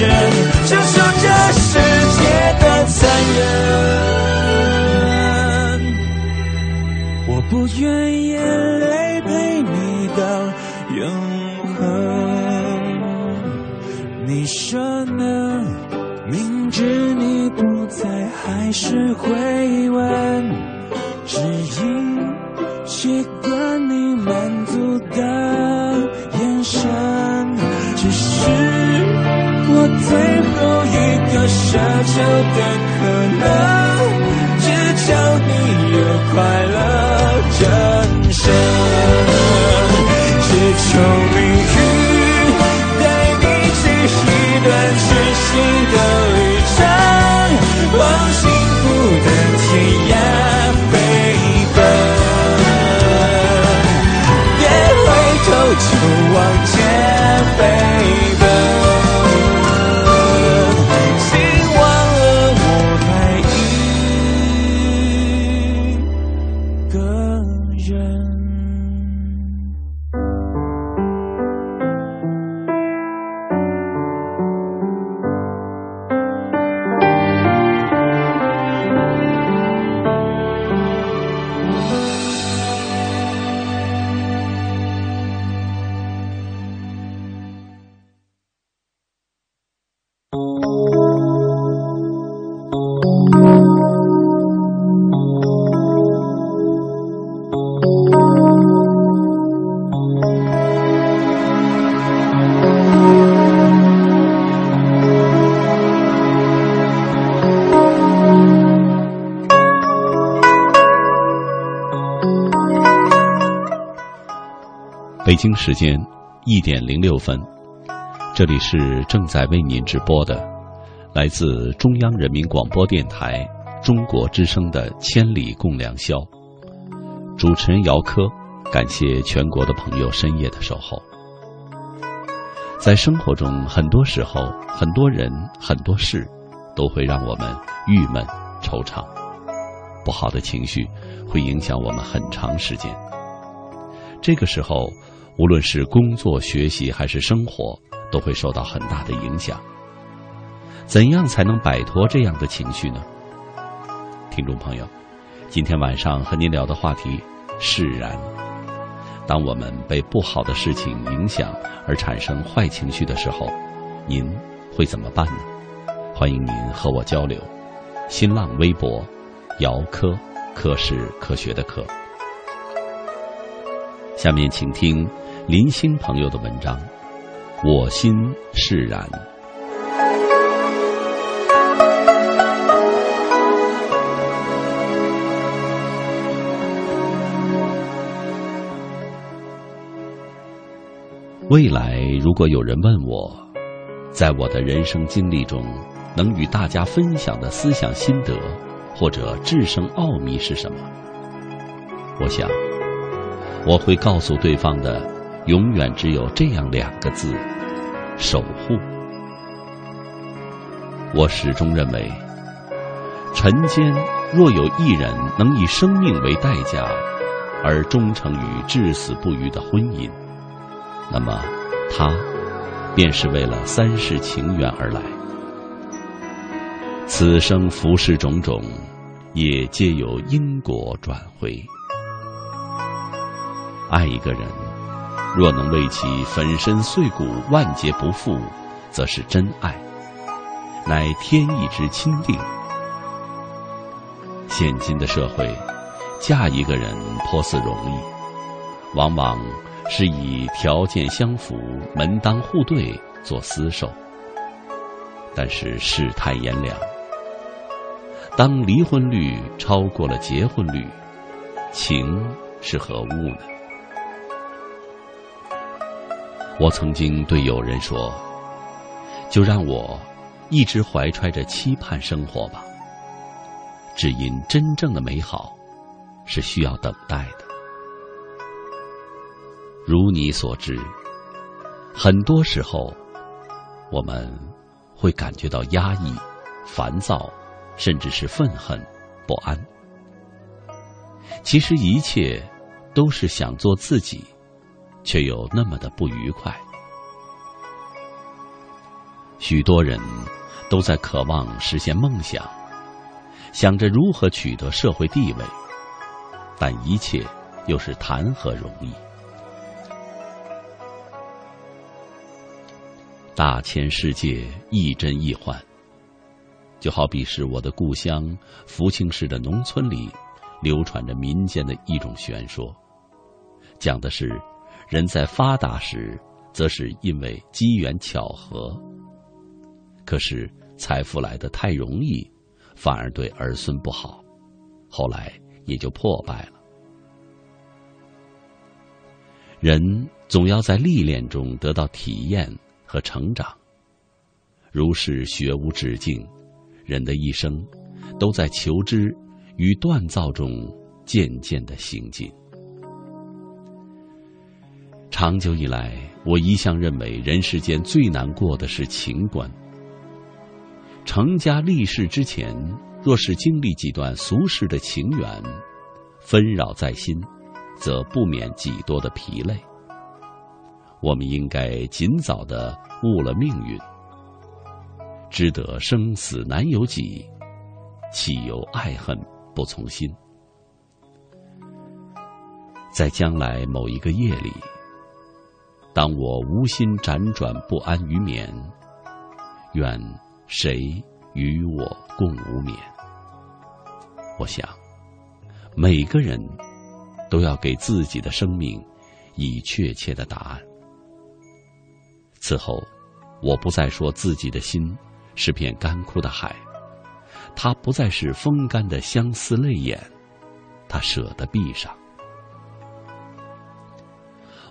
passion. 北京时间一点零六分，这里是正在为您直播的，来自中央人民广播电台中国之声的《千里共良宵》，主持人姚科，感谢全国的朋友深夜的守候。在生活中，很多时候，很多人，很多事，都会让我们郁闷、惆怅，不好的情绪会影响我们很长时间。这个时候，无论是工作、学习还是生活，都会受到很大的影响。怎样才能摆脱这样的情绪呢？听众朋友，今天晚上和您聊的话题释然。当我们被不好的事情影响而产生坏情绪的时候，您会怎么办呢？欢迎您和我交流。新浪微博，姚科，科是科学的科。下面请听林星朋友的文章《我心释然》。未来如果有人问我，在我的人生经历中，能与大家分享的思想心得或者制胜奥秘是什么？我想。我会告诉对方的，永远只有这样两个字：守护。我始终认为，尘间若有一人能以生命为代价，而忠诚于至死不渝的婚姻，那么他便是为了三世情缘而来。此生浮世种种，也皆有因果转回。爱一个人，若能为其粉身碎骨、万劫不复，则是真爱，乃天意之钦定。现今的社会，嫁一个人颇似容易，往往是以条件相符、门当户对做厮守。但是世态炎凉，当离婚率超过了结婚率，情是何物呢？我曾经对友人说：“就让我一直怀揣着期盼生活吧。只因真正的美好是需要等待的。如你所知，很多时候我们会感觉到压抑、烦躁，甚至是愤恨、不安。其实一切都是想做自己。”却又那么的不愉快。许多人都在渴望实现梦想，想着如何取得社会地位，但一切又是谈何容易？大千世界，亦真亦幻。就好比是我的故乡福清市的农村里，流传着民间的一种传说，讲的是人在发达时，则是因为机缘巧合；可是财富来得太容易，反而对儿孙不好，后来也就破败了。人总要在历练中得到体验和成长，如是学无止境。人的一生，都在求知与锻造中渐渐的行进。长久以来，我一向认为人世间最难过的是情关。成家立世之前，若是经历几段俗世的情缘，纷扰在心，则不免几多的疲累。我们应该尽早的悟了命运。知得生死难由己，岂由爱恨不从心？在将来某一个夜里，当我无心辗转不安于眠，愿谁与我共无眠？我想，每个人都要给自己的生命以确切的答案。此后，我不再说自己的心。是片干枯的海，它不再是风干的相思泪眼，它舍得闭上。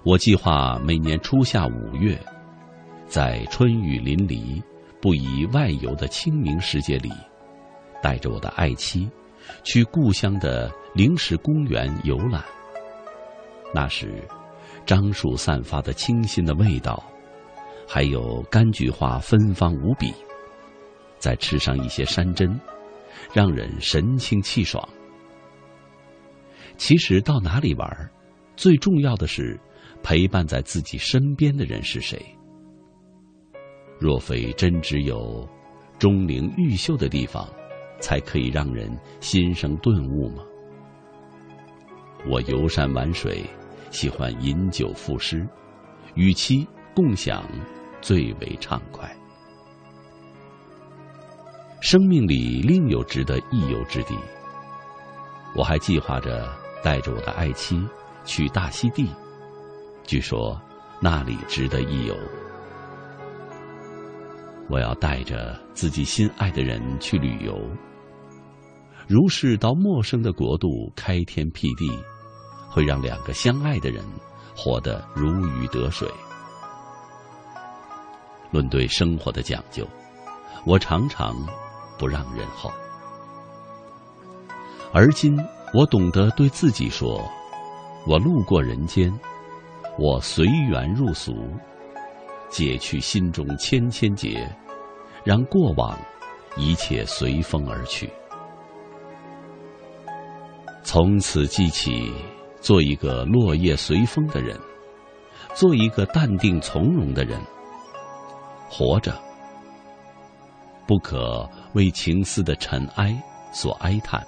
我计划每年初夏五月，在春雨淋漓、不宜外游的清明时节里，带着我的爱妻，去故乡的灵石公园游览。那时，樟树散发的清新的味道，还有柑橘花芬芳无比。再吃上一些山珍，让人神清气爽。其实到哪里玩，最重要的是陪伴在自己身边的人是谁。若非真只有钟灵毓秀的地方，才可以让人心生顿悟吗？我游山玩水，喜欢饮酒赋诗，与其共享，最为畅快。生命里另有值得一游之地。我还计划着带着我的爱妻去大溪地，据说那里值得一游。我要带着自己心爱的人去旅游，如是到陌生的国度开天辟地，会让两个相爱的人活得如鱼得水。论对生活的讲究，我常常。不让人后，而今我懂得对自己说：“我路过人间，我随缘入俗，解去心中千千结，让过往一切随风而去。从此记起，做一个落叶随风的人，做一个淡定从容的人，活着。”不可为情思的尘埃所哀叹，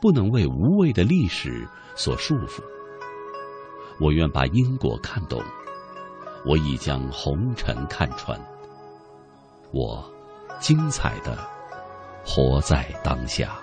不能为无谓的历史所束缚。我愿把因果看懂，我已将红尘看穿。我精彩的活在当下。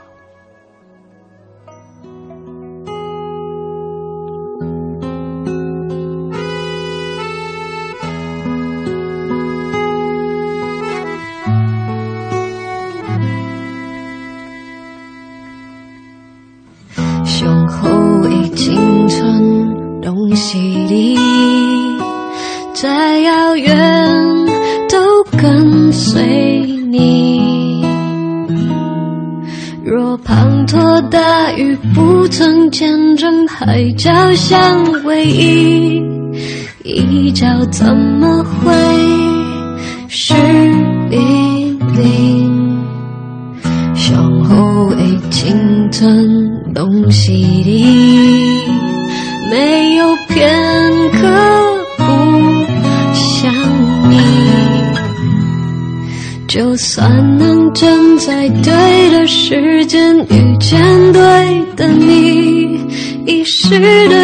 遗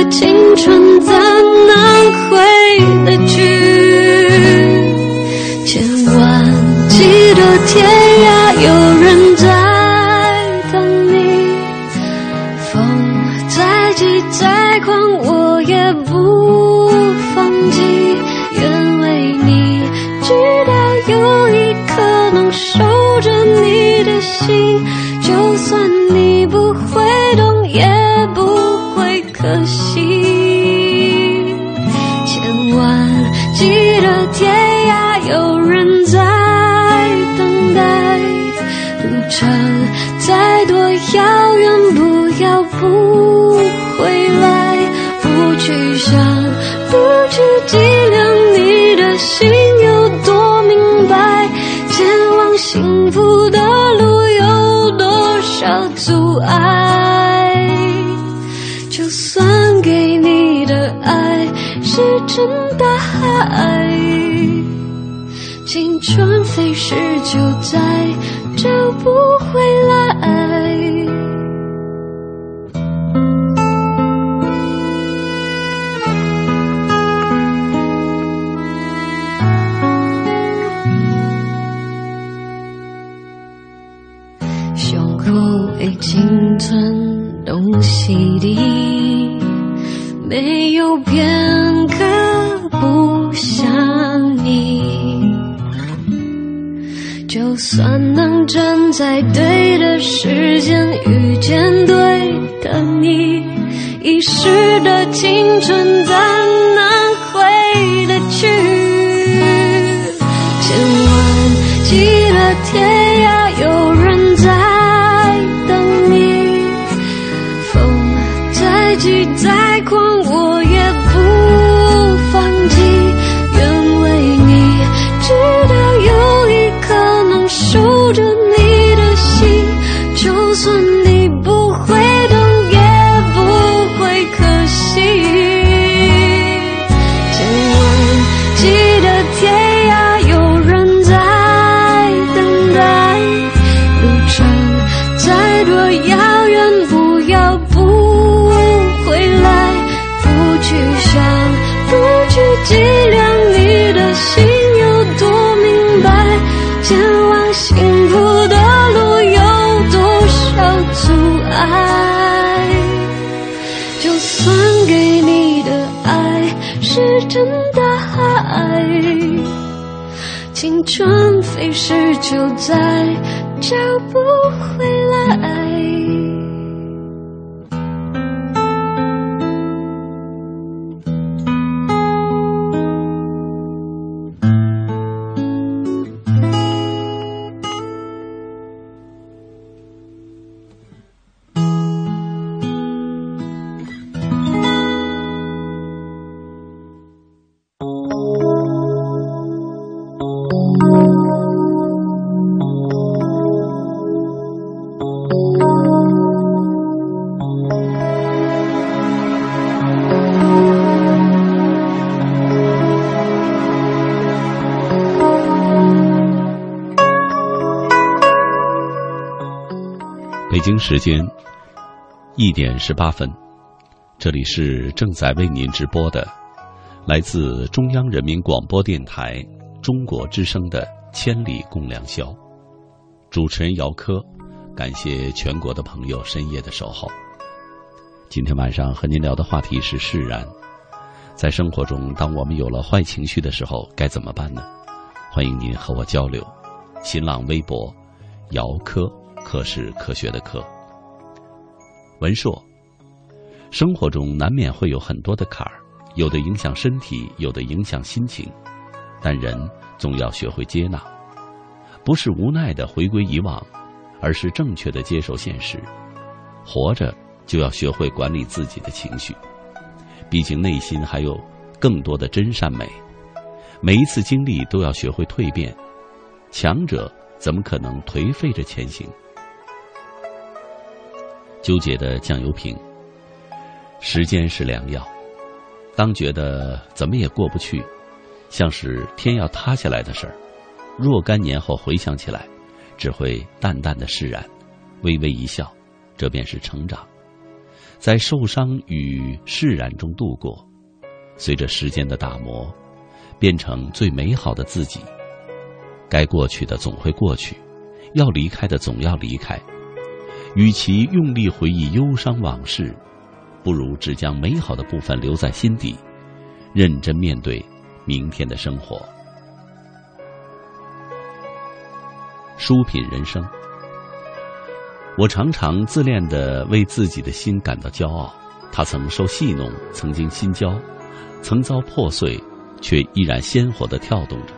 北京时间一点十八分，这里是正在为您直播的，来自中央人民广播电台中国之声的《千里共良宵》，主持人姚科，感谢全国的朋友深夜的守候。今天晚上和您聊的话题是释然，在生活中，当我们有了坏情绪的时候，该怎么办呢？欢迎您和我交流。新浪微博姚科。科是科学的科。文硕，生活中难免会有很多的坎儿，有的影响身体，有的影响心情，但人总要学会接纳，不是无奈的回归以往，而是正确的接受现实。活着就要学会管理自己的情绪，毕竟内心还有更多的真善美。每一次经历都要学会蜕变，强者怎么可能颓废着前行？纠结的酱油瓶。时间是良药，当觉得怎么也过不去，像是天要塌下来的事儿，若干年后回想起来，只会淡淡的释然，微微一笑，这便是成长。在受伤与释然中度过，随着时间的打磨，变成最美好的自己。该过去的总会过去，要离开的总要离开。与其用力回忆忧伤往事，不如只将美好的部分留在心底，认真面对明天的生活。书品人生。我常常自恋的为自己的心感到骄傲，它曾受戏弄，曾经心焦，曾遭破碎，却依然鲜活的跳动着。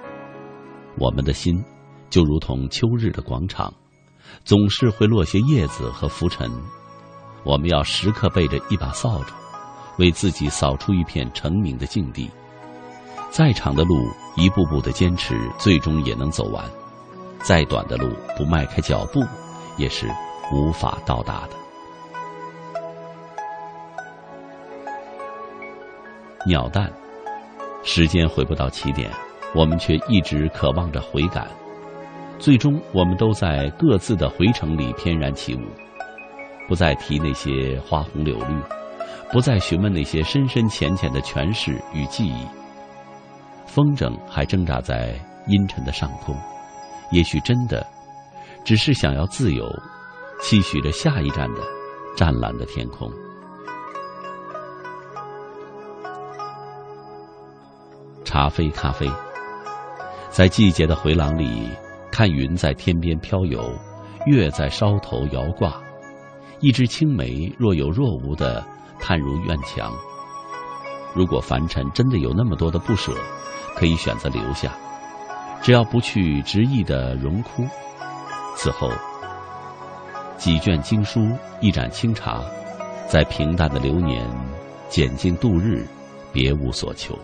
我们的心，就如同秋日的广场，总是会落些叶子和浮尘。我们要时刻背着一把扫帚，为自己扫出一片成名的境地。再长的路，一步步的坚持，最终也能走完；再短的路，不迈开脚步，也是。无法到达的鸟蛋，时间回不到起点，我们却一直渴望着回赶。最终，我们都在各自的回程里翩然起舞，不再提那些花红柳绿，不再询问那些深深浅浅的诠释与记忆。风筝还挣扎在阴沉的上空，也许真的只是想要自由。期许着下一站的湛蓝的天空。茶飞咖啡，在季节的回廊里，看云在天边飘游，月在梢头摇挂，一枝青梅若有若无的探入院墙。如果凡尘真的有那么多的不舍，可以选择留下，只要不去执意的荣枯，此后。几卷经书，一盏清茶，在平淡的流年，简尽度日，别无所求。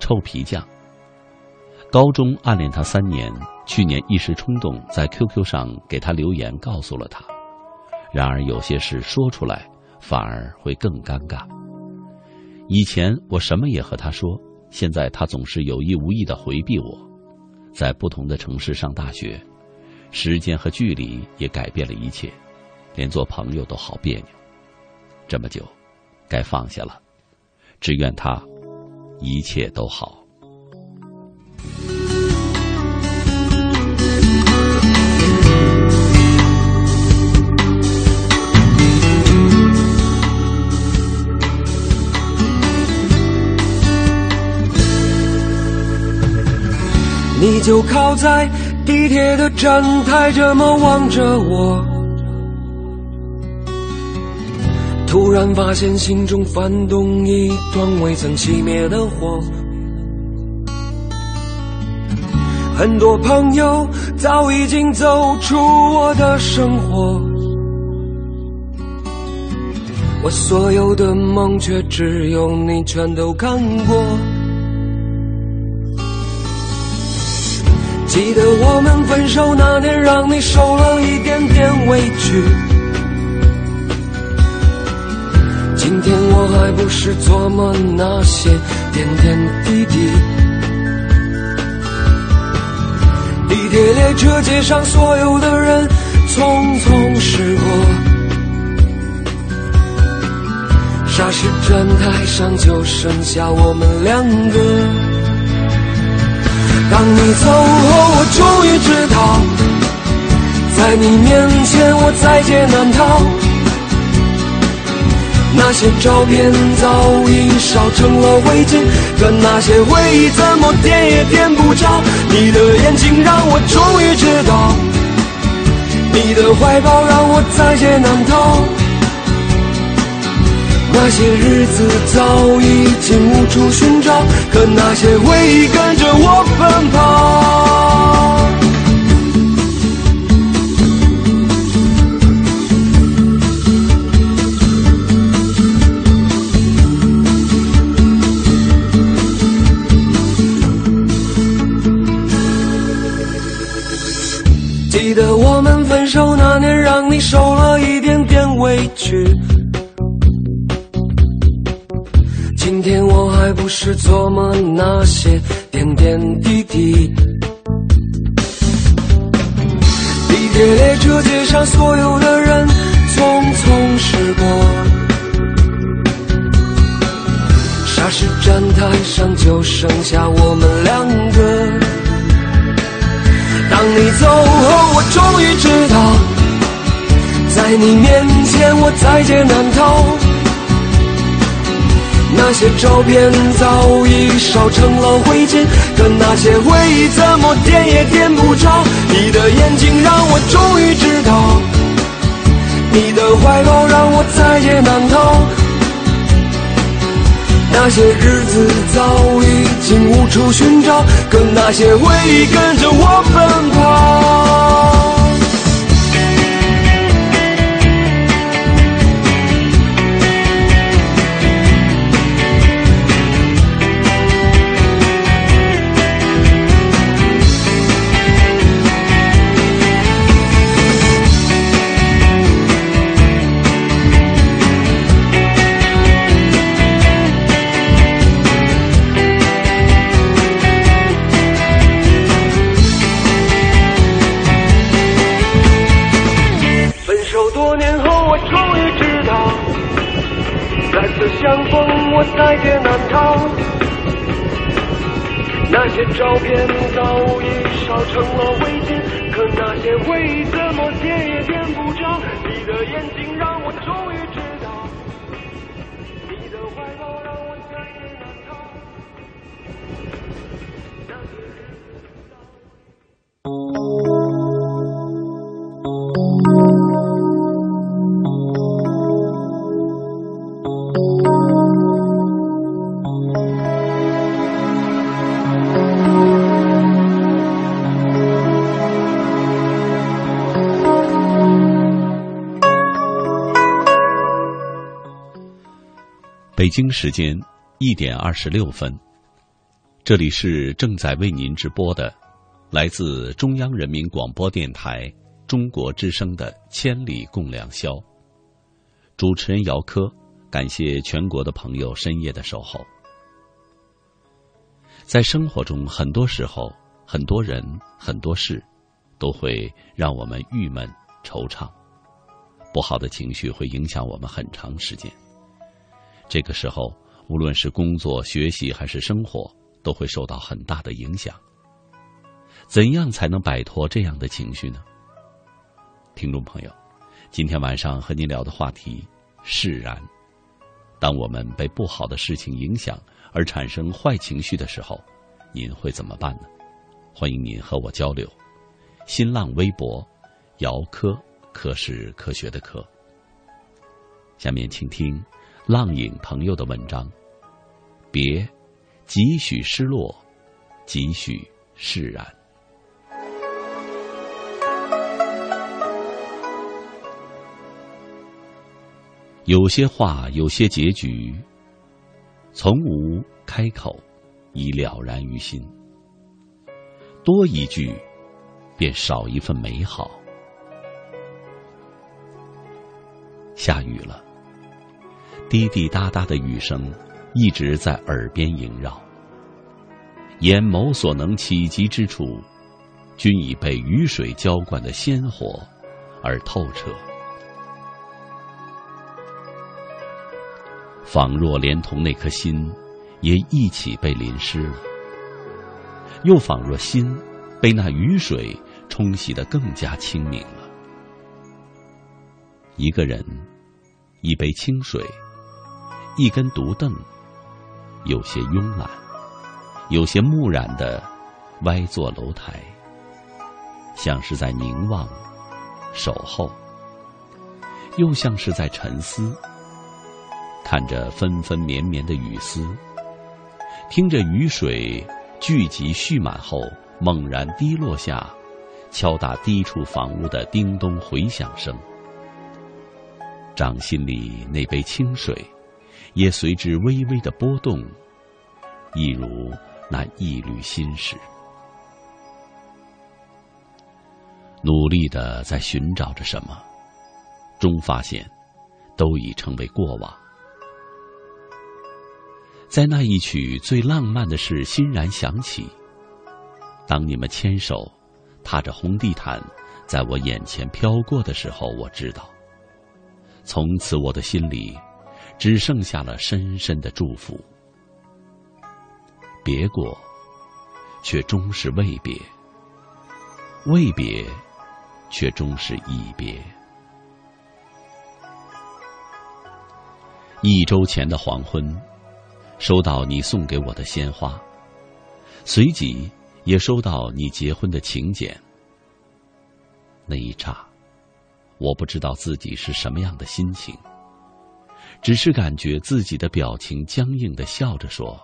臭皮匠，高中暗恋他三年，去年一时冲动，在 QQ 上给他留言，告诉了他。然而有些事说出来，反而会更尴尬。以前我什么也和他说，现在他总是有意无意的回避我。在不同的城市上大学。时间和距离也改变了一切，连做朋友都好别扭。这么久，该放下了。只愿他一切都好。你就靠在。地铁的站台，这么望着我，突然发现心中翻动一团未曾熄灭的火。很多朋友早已经走出我的生活，我所有的梦却只有你全都看过。记得我们分手那年，让你受了一点点委屈。今天我还不是琢磨那些点点滴滴。地铁列车街上所有的人匆匆驶过，霎时站台上就剩下我们两个。当你走后，我终于知道，在你面前我在劫难逃。那些照片早已烧成了灰烬，可那些回忆怎么点也点不着。你的眼睛让我终于知道，你的怀抱让我在劫难逃。那些日子早已经无处寻找，可那些回忆跟着我奔跑。让你受了一点点委屈。今天我还不是琢磨那些点点滴滴。地铁列车街上所有的人匆匆驶过，霎时站台上就剩下我们两个。当你走后，我终于知道，在你面前我在劫难逃。那些照片早已烧成了灰烬，可那些回忆怎么点也点不着。你的眼睛让我终于知道，你的怀抱让我在劫难逃。那些日子早已经无处寻找，可那些回忆跟着我奔跑。些照片早已烧成了灰烬，可那些回忆怎么点也点不着。你的眼睛让我终于知北京时间一点二十六分，这里是正在为您直播的，来自中央人民广播电台中国之声的《千里共良宵》。主持人姚科，感谢全国的朋友深夜的守候。在生活中，很多时候，很多人，很多事，都会让我们郁闷、惆怅，不好的情绪会影响我们很长时间。这个时候，无论是工作、学习还是生活，都会受到很大的影响。怎样才能摆脱这样的情绪呢？听众朋友，今天晚上和您聊的话题释然。当我们被不好的事情影响而产生坏情绪的时候，您会怎么办呢？欢迎您和我交流。新浪微博：姚科，科是科学的科。下面请听。浪影朋友的文章，别，几许失落，几许释然。有些话，有些结局，从无开口，已了然于心。多一句，便少一份美好。下雨了。滴滴答答的雨声一直在耳边萦绕，眼眸所能企及之处，均已被雨水浇灌的鲜活而透彻，仿若连同那颗心也一起被淋湿了，又仿若心被那雨水冲洗得更加清明了。一个人，一杯清水。一根独凳，有些慵懒，有些木然的歪坐楼台，像是在凝望、守候，又像是在沉思。看着纷纷绵绵的雨丝，听着雨水聚集蓄满后猛然滴落下，敲打低处房屋的叮咚回响声，掌心里那杯清水。也随之微微的波动，一如那一缕心事。努力的在寻找着什么，终发现，都已成为过往。在那一曲最浪漫的事欣然响起。当你们牵手，踏着红地毯，在我眼前飘过的时候，我知道，从此我的心里只剩下了深深的祝福。别过，却终是未别；未别，却终是已别。一周前的黄昏，收到你送给我的鲜花，随即。也收到你结婚的请柬。那一刹，我不知道自己是什么样的心情，只是感觉自己的表情僵硬的笑着说：“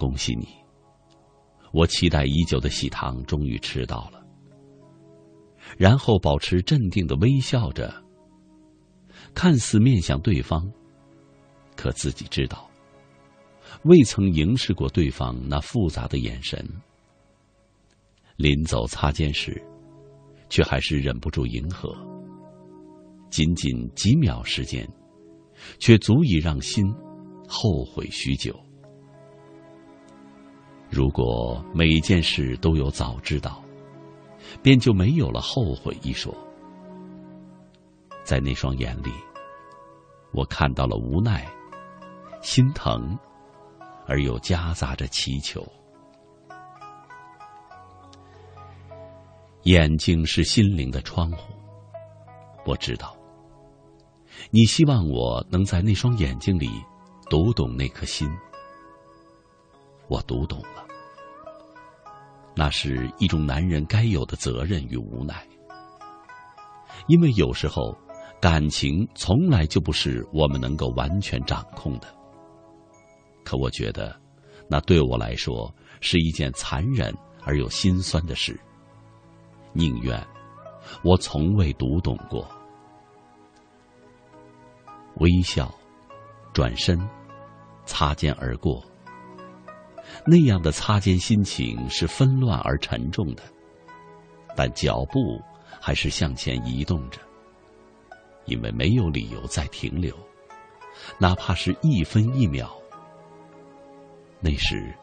恭喜你！我期待已久的喜糖终于吃到了。”然后保持镇定的微笑着，看似面向对方，可自己知道，未曾凝视过对方那复杂的眼神。临走擦肩时，却还是忍不住迎合。仅仅几秒时间，却足以让心后悔许久。如果每件事都有早知道，便就没有了后悔一说。在那双眼里，我看到了无奈、心疼，而又夹杂着祈求。眼睛是心灵的窗户，我知道。你希望我能在那双眼睛里读懂那颗心，我读懂了。那是一种男人该有的责任与无奈，因为有时候感情从来就不是我们能够完全掌控的。可我觉得，那对我来说是一件残忍而又心酸的事。宁愿我从未读懂过。微笑，转身，擦肩而过。那样的擦肩心情是纷乱而沉重的，但脚步还是向前移动着，因为没有理由再停留，哪怕是一分一秒。那时，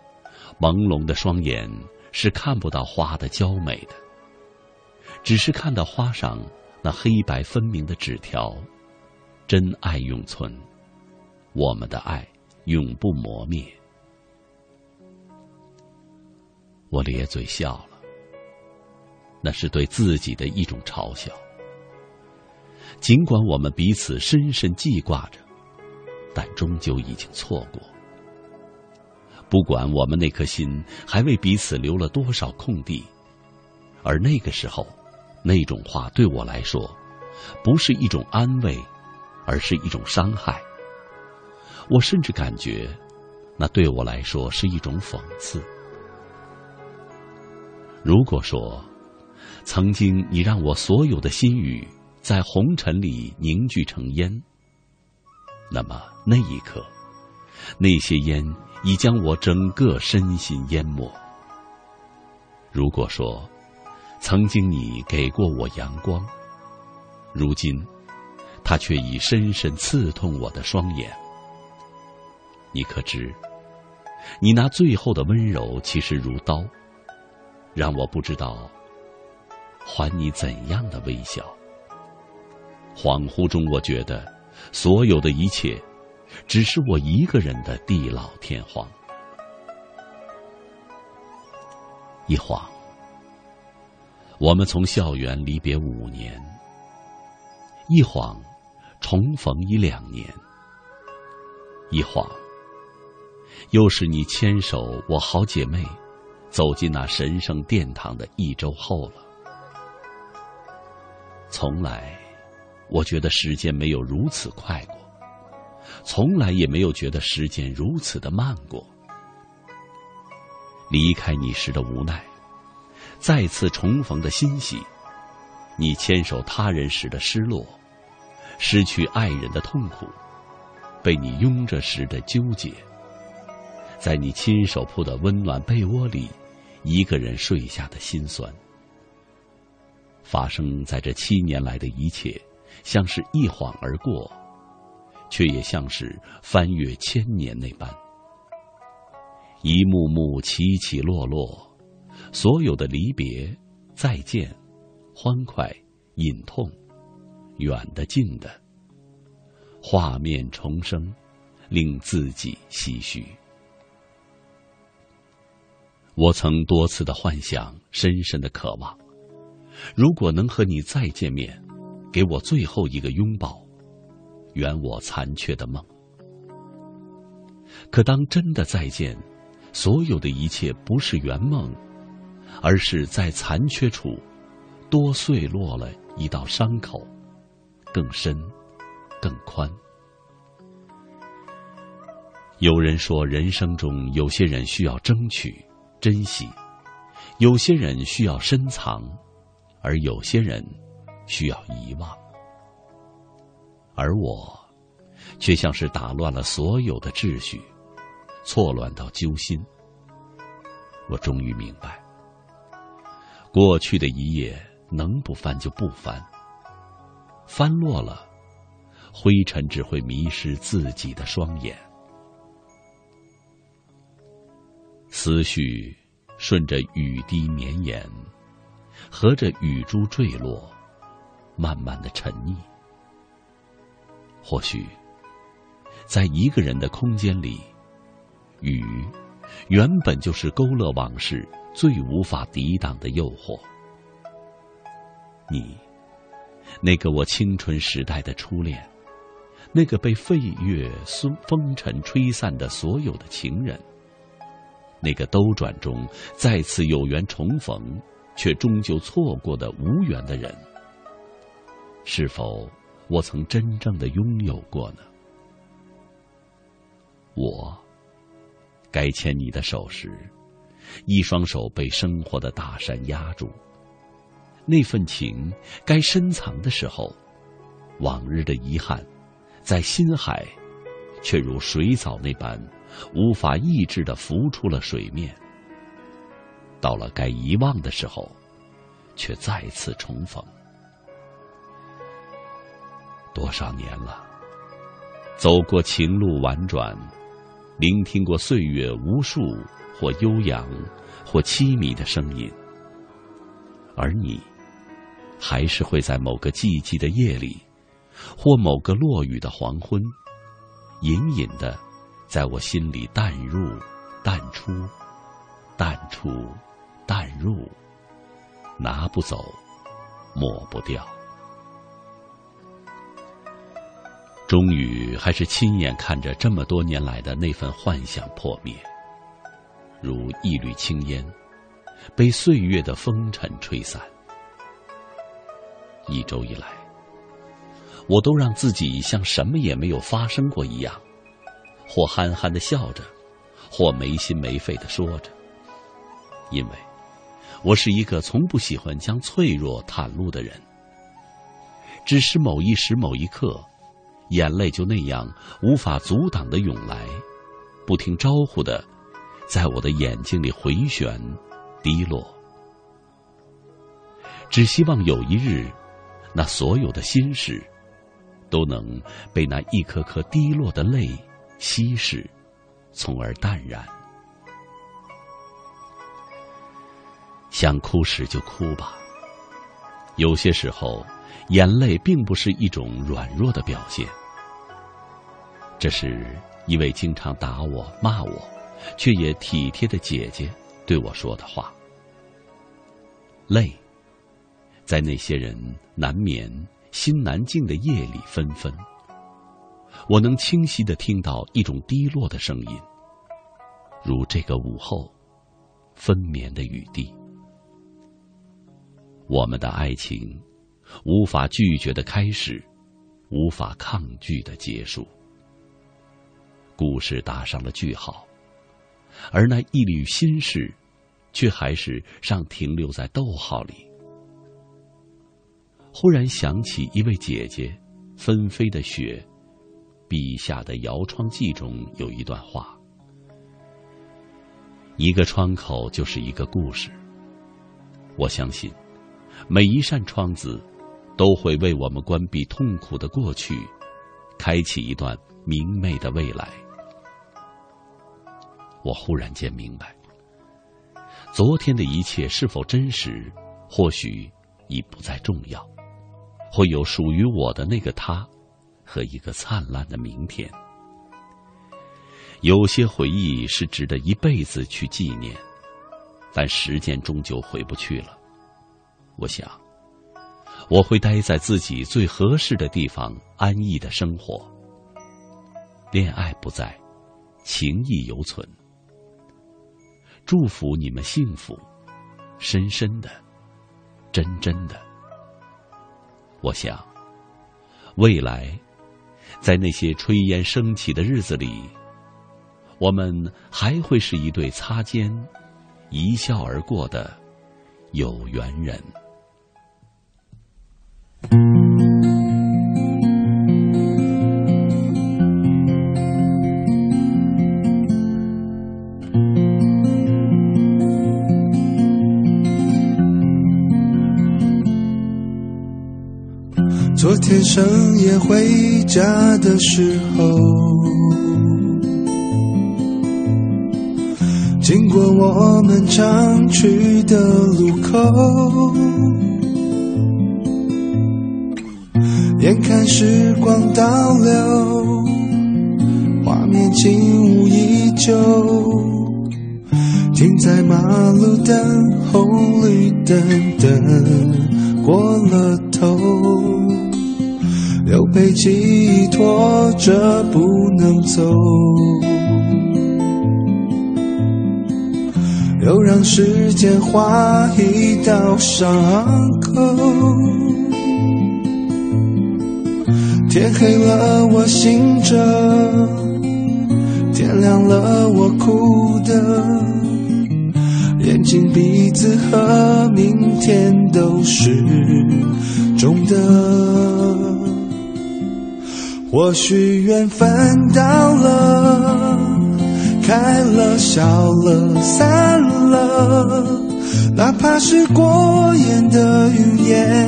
朦胧的双眼是看不到花的娇美的。只是看到花上那黑白分明的纸条，真爱永存，我们的爱永不磨灭。我咧嘴笑了，那是对自己的一种嘲笑。尽管我们彼此深深记挂着，但终究已经错过。不管我们那颗心还为彼此留了多少空地，而那个时候。那种话对我来说，不是一种安慰，而是一种伤害。我甚至感觉，那对我来说是一种讽刺。如果说，曾经你让我所有的心语在红尘里凝聚成烟，那么那一刻，那些烟已将我整个身心淹没。如果说，曾经你给过我阳光，如今，它却已深深刺痛我的双眼。你可知，你那最后的温柔其实如刀，让我不知道还你怎样的微笑。恍惚中，我觉得所有的一切，只是我一个人的地老天荒。一晃。我们从校园离别五年，一晃重逢已两年，一晃又是你牵手我好姐妹走进那神圣殿堂的一周后了。从来，我觉得时间没有如此快过，从来也没有觉得时间如此的慢过。离开你时的无奈。再次重逢的欣喜，你牵手他人时的失落，失去爱人的痛苦，被你拥着时的纠结，在你亲手铺的温暖被窝里，一个人睡下的心酸，发生在这七年来的一切，像是一晃而过，却也像是翻越千年那般，一幕幕起起落落，所有的离别、再见、欢快、隐痛，远的近的，画面重生，令自己唏嘘。我曾多次的幻想，深深的渴望，如果能和你再见面，给我最后一个拥抱，圆我残缺的梦。可当真的再见，所有的一切不是圆梦，而是在残缺处多碎落了一道伤口，更深，更宽。有人说，人生中有些人需要争取、珍惜，有些人需要深藏，而有些人需要遗忘。而我，却像是打乱了所有的秩序。错乱到揪心，我终于明白，过去的一页能不翻就不翻，翻落了，灰尘只会迷失自己的双眼。思绪顺着雨滴绵延，和着雨珠坠落，慢慢的沉溺。或许，在一个人的空间里。雨，原本就是勾勒往事最无法抵挡的诱惑。你，那个我青春时代的初恋，那个被岁月、风风尘吹散的所有的情人，那个兜转中再次有缘重逢，却终究错过的无缘的人，是否我曾真正的拥有过呢？我。该牵你的手时，一双手被生活的大山压住。那份情该深藏的时候，往日的遗憾，在心海，却如水藻那般，无法抑制的浮出了水面。到了该遗忘的时候，却再次重逢。多少年了，走过情路婉转。聆听过岁月无数或悠扬，或凄迷的声音，而你，还是会在某个寂寂的夜里，或某个落雨的黄昏，隐隐的，在我心里淡入、淡出、淡出、淡入，拿不走，抹不掉。终于，还是亲眼看着这么多年来的那份幻想破灭，如一缕青烟，被岁月的风尘吹散。一周以来，我都让自己像什么也没有发生过一样，或憨憨的笑着，或没心没肺的说着。因为，我是一个从不喜欢将脆弱袒露的人，只是某一时某一刻。眼泪就那样无法阻挡的涌来，不听招呼的，在我的眼睛里回旋、滴落。只希望有一日，那所有的心事，都能被那一颗颗滴落的泪稀释，从而淡然。想哭时就哭吧。有些时候，眼泪并不是一种软弱的表现。这是一位经常打我、骂我，却也体贴的姐姐对我说的话。泪，在那些人难眠、心难静的夜里纷纷，我能清晰的听到一种低落的声音，如这个午后，分娩的雨滴。我们的爱情，无法拒绝的开始，无法抗拒的结束。故事打上了句号，而那一缕心事，却还是尚停留在逗号里。忽然想起一位姐姐，《纷飞的雪》笔下的《摇窗记》中有一段话：“一个窗口就是一个故事。”我相信，每一扇窗子，都会为我们关闭痛苦的过去，开启一段明媚的未来。我忽然间明白，昨天的一切是否真实，或许已不再重要。会有属于我的那个他，和一个灿烂的明天。有些回忆是值得一辈子去纪念，但时间终究回不去了。我想，我会待在自己最合适的地方，安逸的生活。恋爱不在，情谊犹存。祝福你们幸福，深深的，真真的。我想，未来，在那些炊烟升起的日子里，我们还会是一对擦肩、一笑而过的有缘人。昨天深夜回家的时候，经过我们常去的路口，眼看时光倒流，画面景物依旧，停在马路等红绿灯，等过了头。又被寄托着不能走，又让时间划一道伤口。天黑了，我醒着；天亮了，我哭的。眼睛、鼻子和明天都是肿的。或许缘分到了，开了笑了散了，哪怕是过眼的云烟，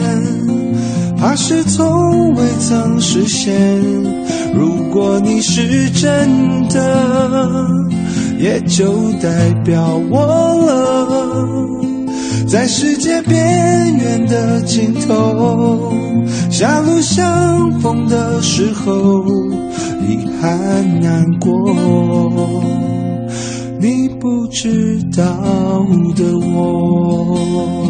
怕是从未曾实现。如果你是真的，也就代表我了。在世界边缘的尽头，狭路相逢的时候，遗憾难过。你不知道的我，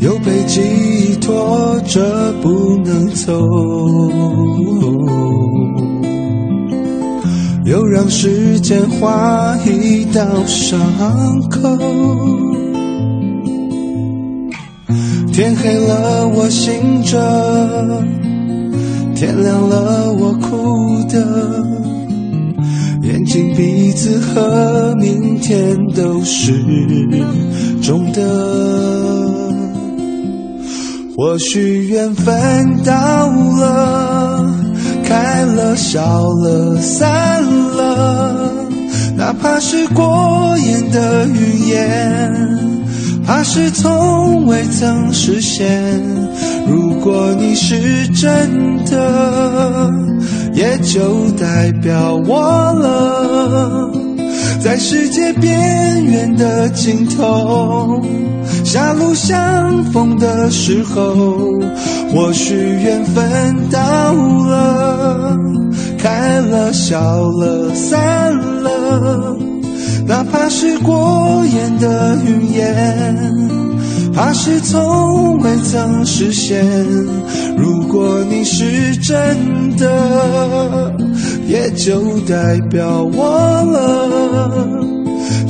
又被寄托着不能走。又让时间划一道伤口。天黑了，我醒着；天亮了，我哭的。眼睛、鼻子和明天都是肿的。或许缘分到了。开了，笑了，散了，哪怕是过眼的云烟，怕是从未曾实现。如果你是真的，也就代表我了。在世界边缘的尽头，狭路相逢的时候。或许缘分到了，开了，笑了，散了，哪怕是过眼的云烟，怕是从未曾实现。如果你是真的，也就代表我了。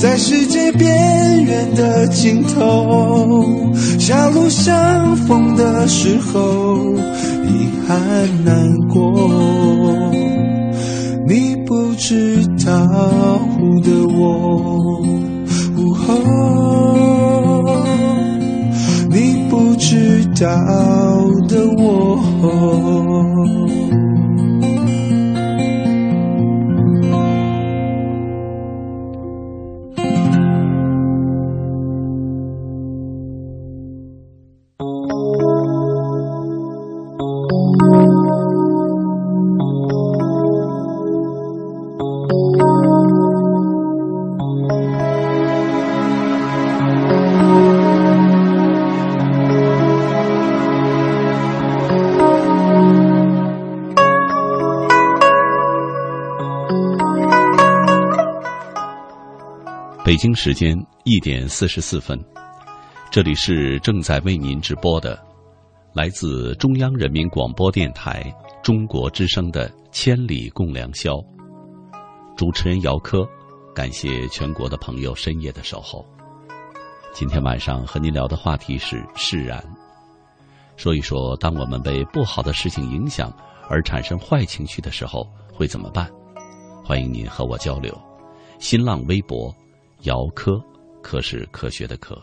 在世界边缘的尽头，狭路相逢的时候，遗憾难过。你不知道的我，你不知道的我。北京时间一点四十四分，这里是正在为您直播的，来自中央人民广播电台中国之声的《千里共良宵》。主持人姚科，感谢全国的朋友深夜的守候。今天晚上和您聊的话题是释然，说一说当我们被不好的事情影响而产生坏情绪的时候会怎么办？欢迎您和我交流。新浪微博。姚科，科是科学的科。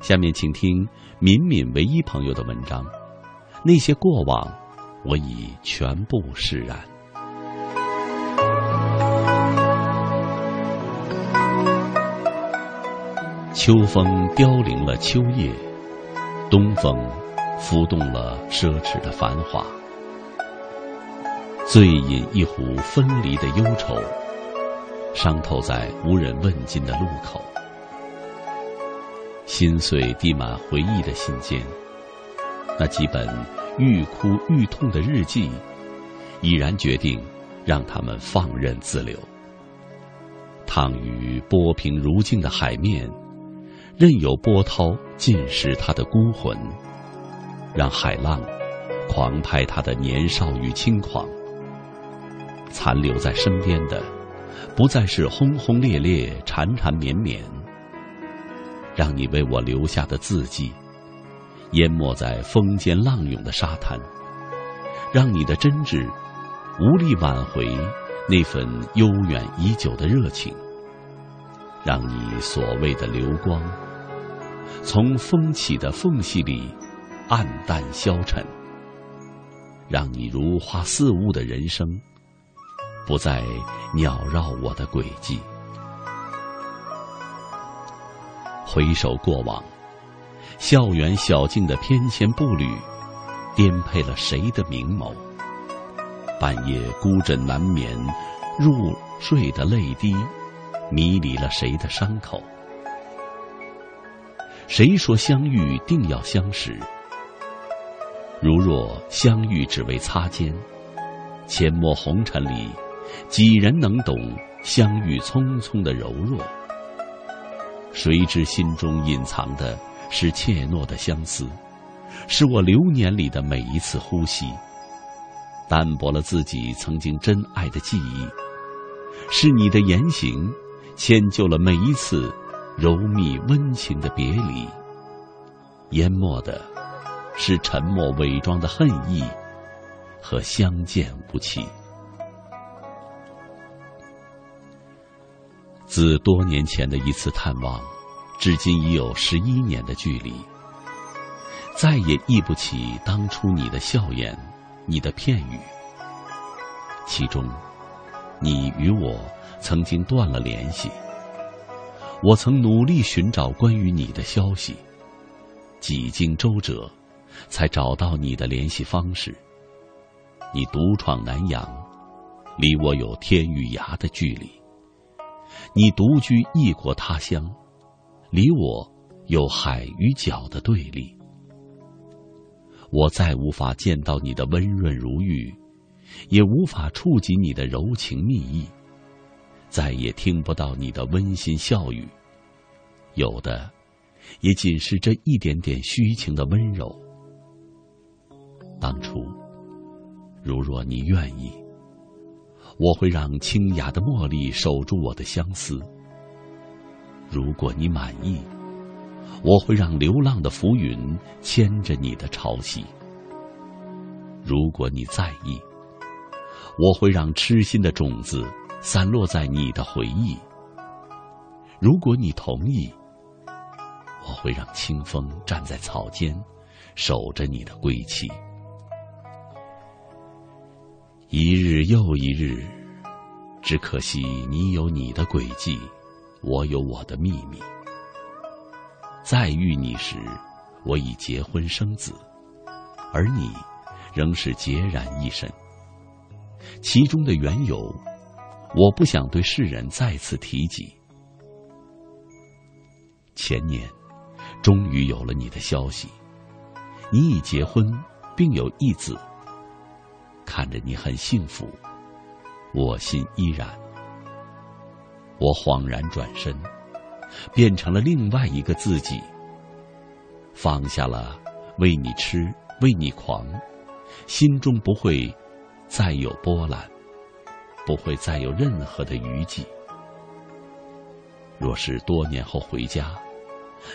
下面请听敏敏唯一朋友的文章。那些过往，我已全部释然。秋风凋零了秋叶，东风拂动了奢侈的繁华。醉饮一壶分离的忧愁。伤透在无人问津的路口，心碎滴满回忆的信件，那几本欲哭欲痛的日记，已然决定让他们放任自流，躺于波平如镜的海面，任由波涛浸湿他的孤魂，让海浪狂拍他的年少与轻狂，残留在身边的。不再是轰轰烈烈、缠缠绵绵，让你为我留下的字迹，淹没在风间浪涌的沙滩，让你的真挚无力挽回那份悠远已久的热情，让你所谓的流光，从风起的缝隙里黯淡消沉，让你如花似雾的人生。不再鸟绕我的轨迹。回首过往，校园小径的翩跹步履，颠沛了谁的明眸？半夜孤枕难眠，入睡的泪滴，迷离了谁的伤口？谁说相遇定要相识？如若相遇只为擦肩，阡陌红尘里。几人能懂相遇匆匆的柔弱？谁知心中隐藏的是怯懦的相思，是我流年里的每一次呼吸，淡薄了自己曾经真爱的记忆。是你的言行，迁就了每一次柔密温情的别离。淹没的，是沉默伪装的恨意和相见无期。自多年前的一次探望，至今已有十一年的距离。再也忆不起当初你的笑颜，你的片语。其中，你与我曾经断了联系。我曾努力寻找关于你的消息，几经周折，才找到你的联系方式。你独闯南洋，离我有天与崖的距离。你独居异国他乡，离我有海与角的对立。我再无法见到你的温润如玉，也无法触及你的柔情蜜意，再也听不到你的温馨笑语。有的，也仅是这一点点虚情的温柔。当初，如若你愿意。我会让清雅的茉莉守住我的相思。如果你满意，我会让流浪的浮云牵着你的潮汐。如果你在意，我会让痴心的种子散落在你的回忆。如果你同意，我会让清风站在草间，守着你的归期。一日又一日，只可惜你有你的轨迹，我有我的秘密。再遇你时，我已结婚生子，而你仍是孑然一身。其中的缘由，我不想对世人再次提及。前年，终于有了你的消息，你已结婚，并有一子。看着你很幸福，我心依然。我恍然转身，变成了另外一个自己，放下了为你痴、为你狂，心中不会再有波澜，不会再有任何的余悸。若是多年后回家，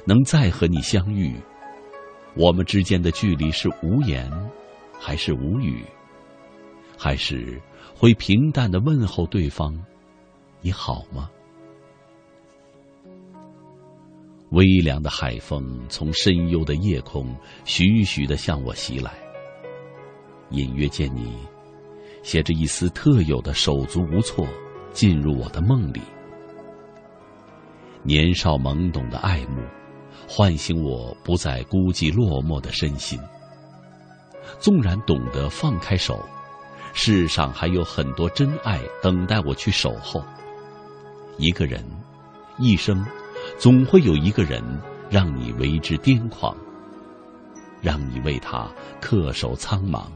能再和你相遇，我们之间的距离是无言，还是无语？还是会平淡的问候对方：“你好吗？”微凉的海风从深幽的夜空徐徐的向我袭来，隐约见你携着一丝特有的手足无措进入我的梦里。年少懵懂的爱慕，唤醒我不再孤寂落寞的身心。纵然懂得放开手。世上还有很多真爱等待我去守候。一个人，一生，总会有一个人让你为之癫狂，让你为他恪守苍茫。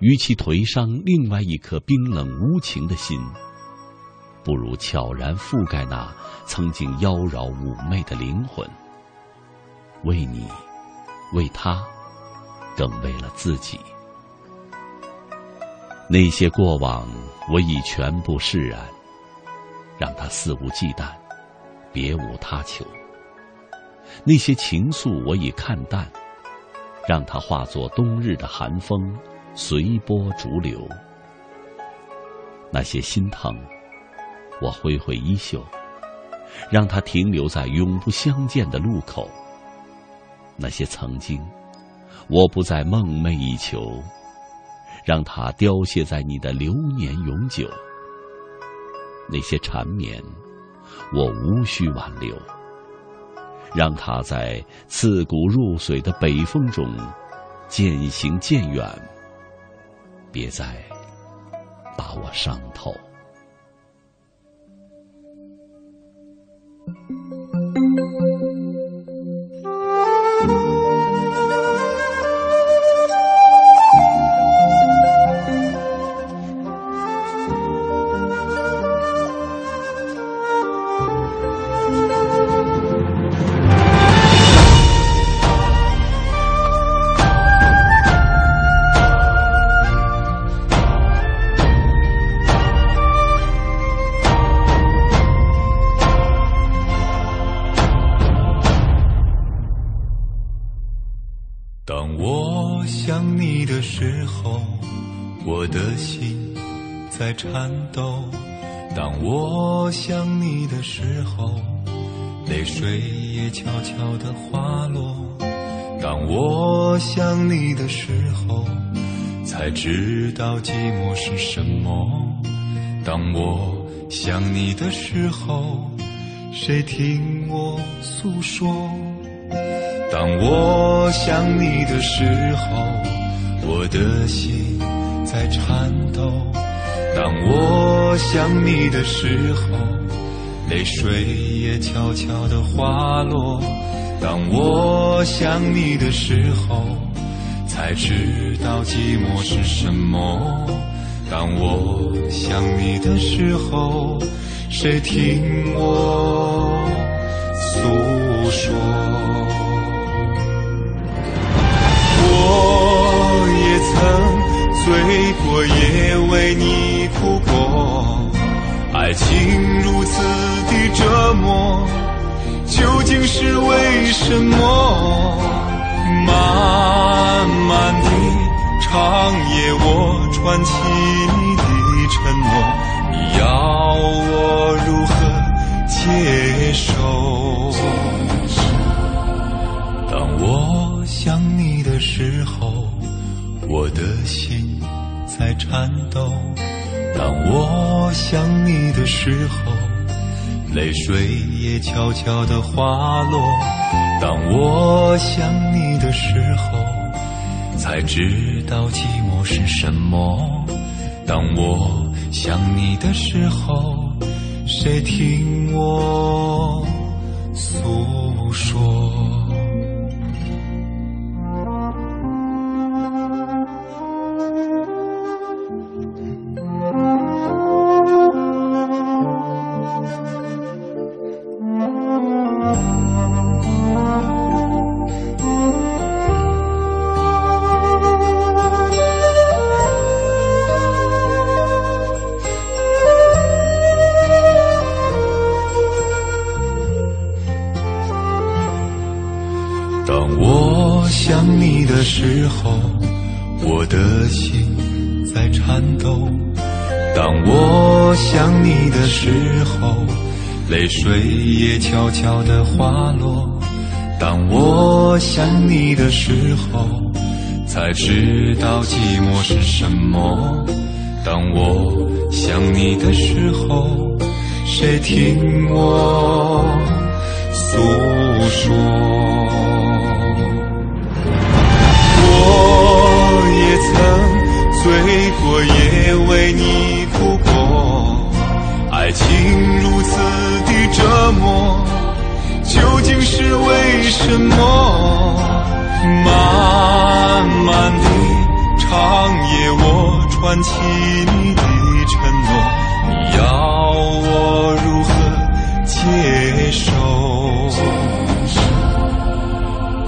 与其颓伤另外一颗冰冷无情的心，不如悄然覆盖那曾经妖娆妩媚的灵魂。为你，为他，更为了自己。那些过往，我已全部释然，让它肆无忌惮，别无他求。那些情愫，我已看淡，让它化作冬日的寒风，随波逐流。那些心疼，我挥挥衣袖，让它停留在永不相见的路口。那些曾经，我不再梦寐以求。让它凋谢在你的流年永久。那些缠绵，我无需挽留。让它在刺骨入髓的北风中渐行渐远，别再把我伤透。时候，才知道寂寞是什么。当我想你的时候，谁听我诉说？当我想你的时候，我的心在颤抖。当我想你的时候，泪水也悄悄地滑落。当我想你的时候，才知道寂寞是什么。当我想你的时候，谁听我诉说？我也曾醉过，也为你。哭过，爱情如此的折磨，究竟是为什么？漫漫的长夜，我传奇的承诺，你要我如何接受？当我想你的时候，我的心在颤抖。当我想你的时候，泪水也悄悄地滑落。当我想你的时候，才知道寂寞是什么。当我想你的时候，谁听我诉说？才知道寂寞是什么。当我想你的时候，谁听我诉说？我也曾醉过，也为你哭过，爱情如此的。折磨究竟是为什么？漫漫的长夜，我串起你的承诺，你要我如何接受？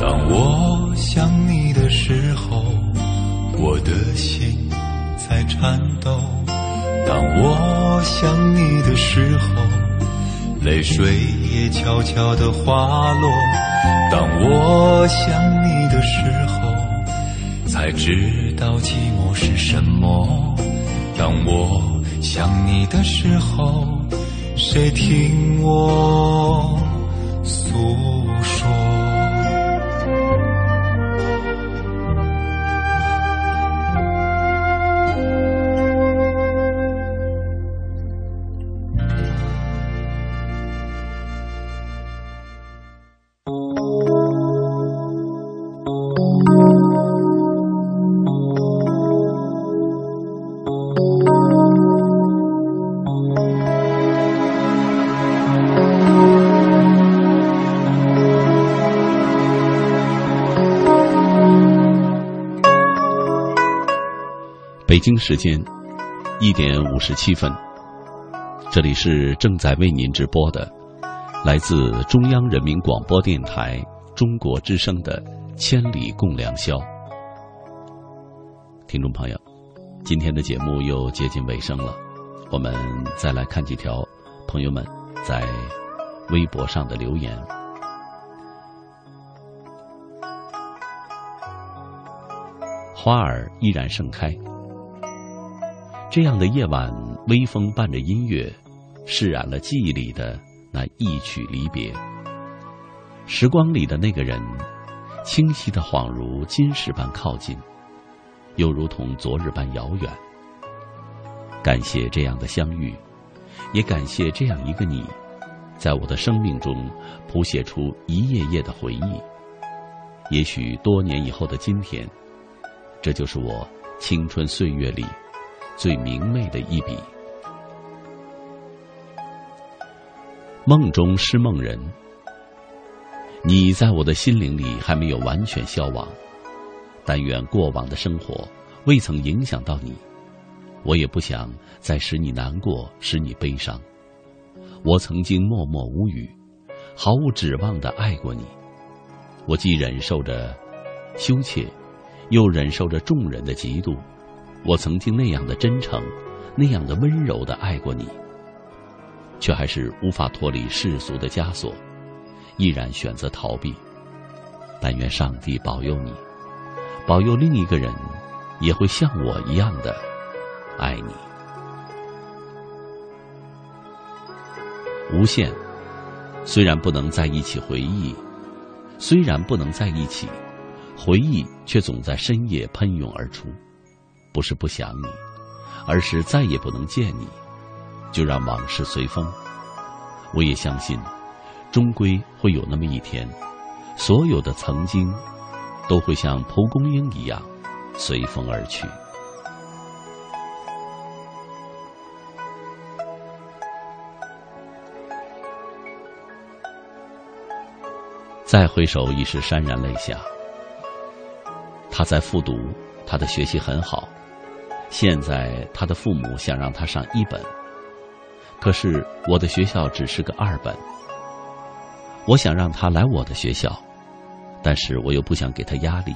当我想你的时候，我的心在颤抖；当我想你的时候。泪水也悄悄地滑落。当我想你时候，才知道寂寞是什么。当我想你的时候，谁听我北京时间一点五十七分，这里是正在为您直播的，来自中央人民广播电台中国之声的《千里共良宵》。听众朋友，今天的节目又接近尾声了，我们再来看几条朋友们在微博上的留言。花儿依然盛开。这样的夜晚，微风伴着音乐，释然了记忆里的那一曲离别。时光里的那个人，清晰的恍如今时般靠近，又如同昨日般遥远。感谢这样的相遇，也感谢这样一个你，在我的生命中谱写出一页页的回忆。也许多年以后的今天，这就是我青春岁月里。最明媚的一笔。梦中是梦人，你在我的心灵里还没有完全消亡。但愿过往的生活未曾影响到你，我也不想再使你难过，使你悲伤。我曾经默默无语，毫无指望的爱过你。我既忍受着羞怯，又忍受着众人的嫉妒。我曾经那样的真诚，那样的温柔的爱过你，却还是无法脱离世俗的枷锁，毅然选择逃避。但愿上帝保佑你，保佑另一个人也会像我一样的爱你。无限，虽然不能在一起回忆，虽然不能在一起，回忆却总在深夜喷涌而出。不是不想你，而是再也不能见你，就让往事随风。我也相信，终归会有那么一天，所有的曾经，都会像蒲公英一样，随风而去。再回首，已是潸然泪下。他在复读，他的学习很好。现在他的父母想让他上一本，可是我的学校只是个二本。我想让他来我的学校，但是我又不想给他压力。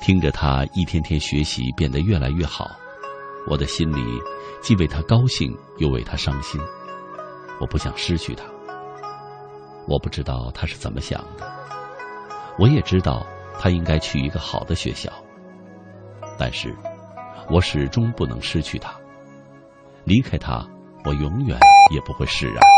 听着他一天天学习变得越来越好，我的心里既为他高兴，又为他伤心。我不想失去他。我不知道他是怎么想的，我也知道他应该去一个好的学校，但是，我始终不能失去他。离开他，我永远也不会释然。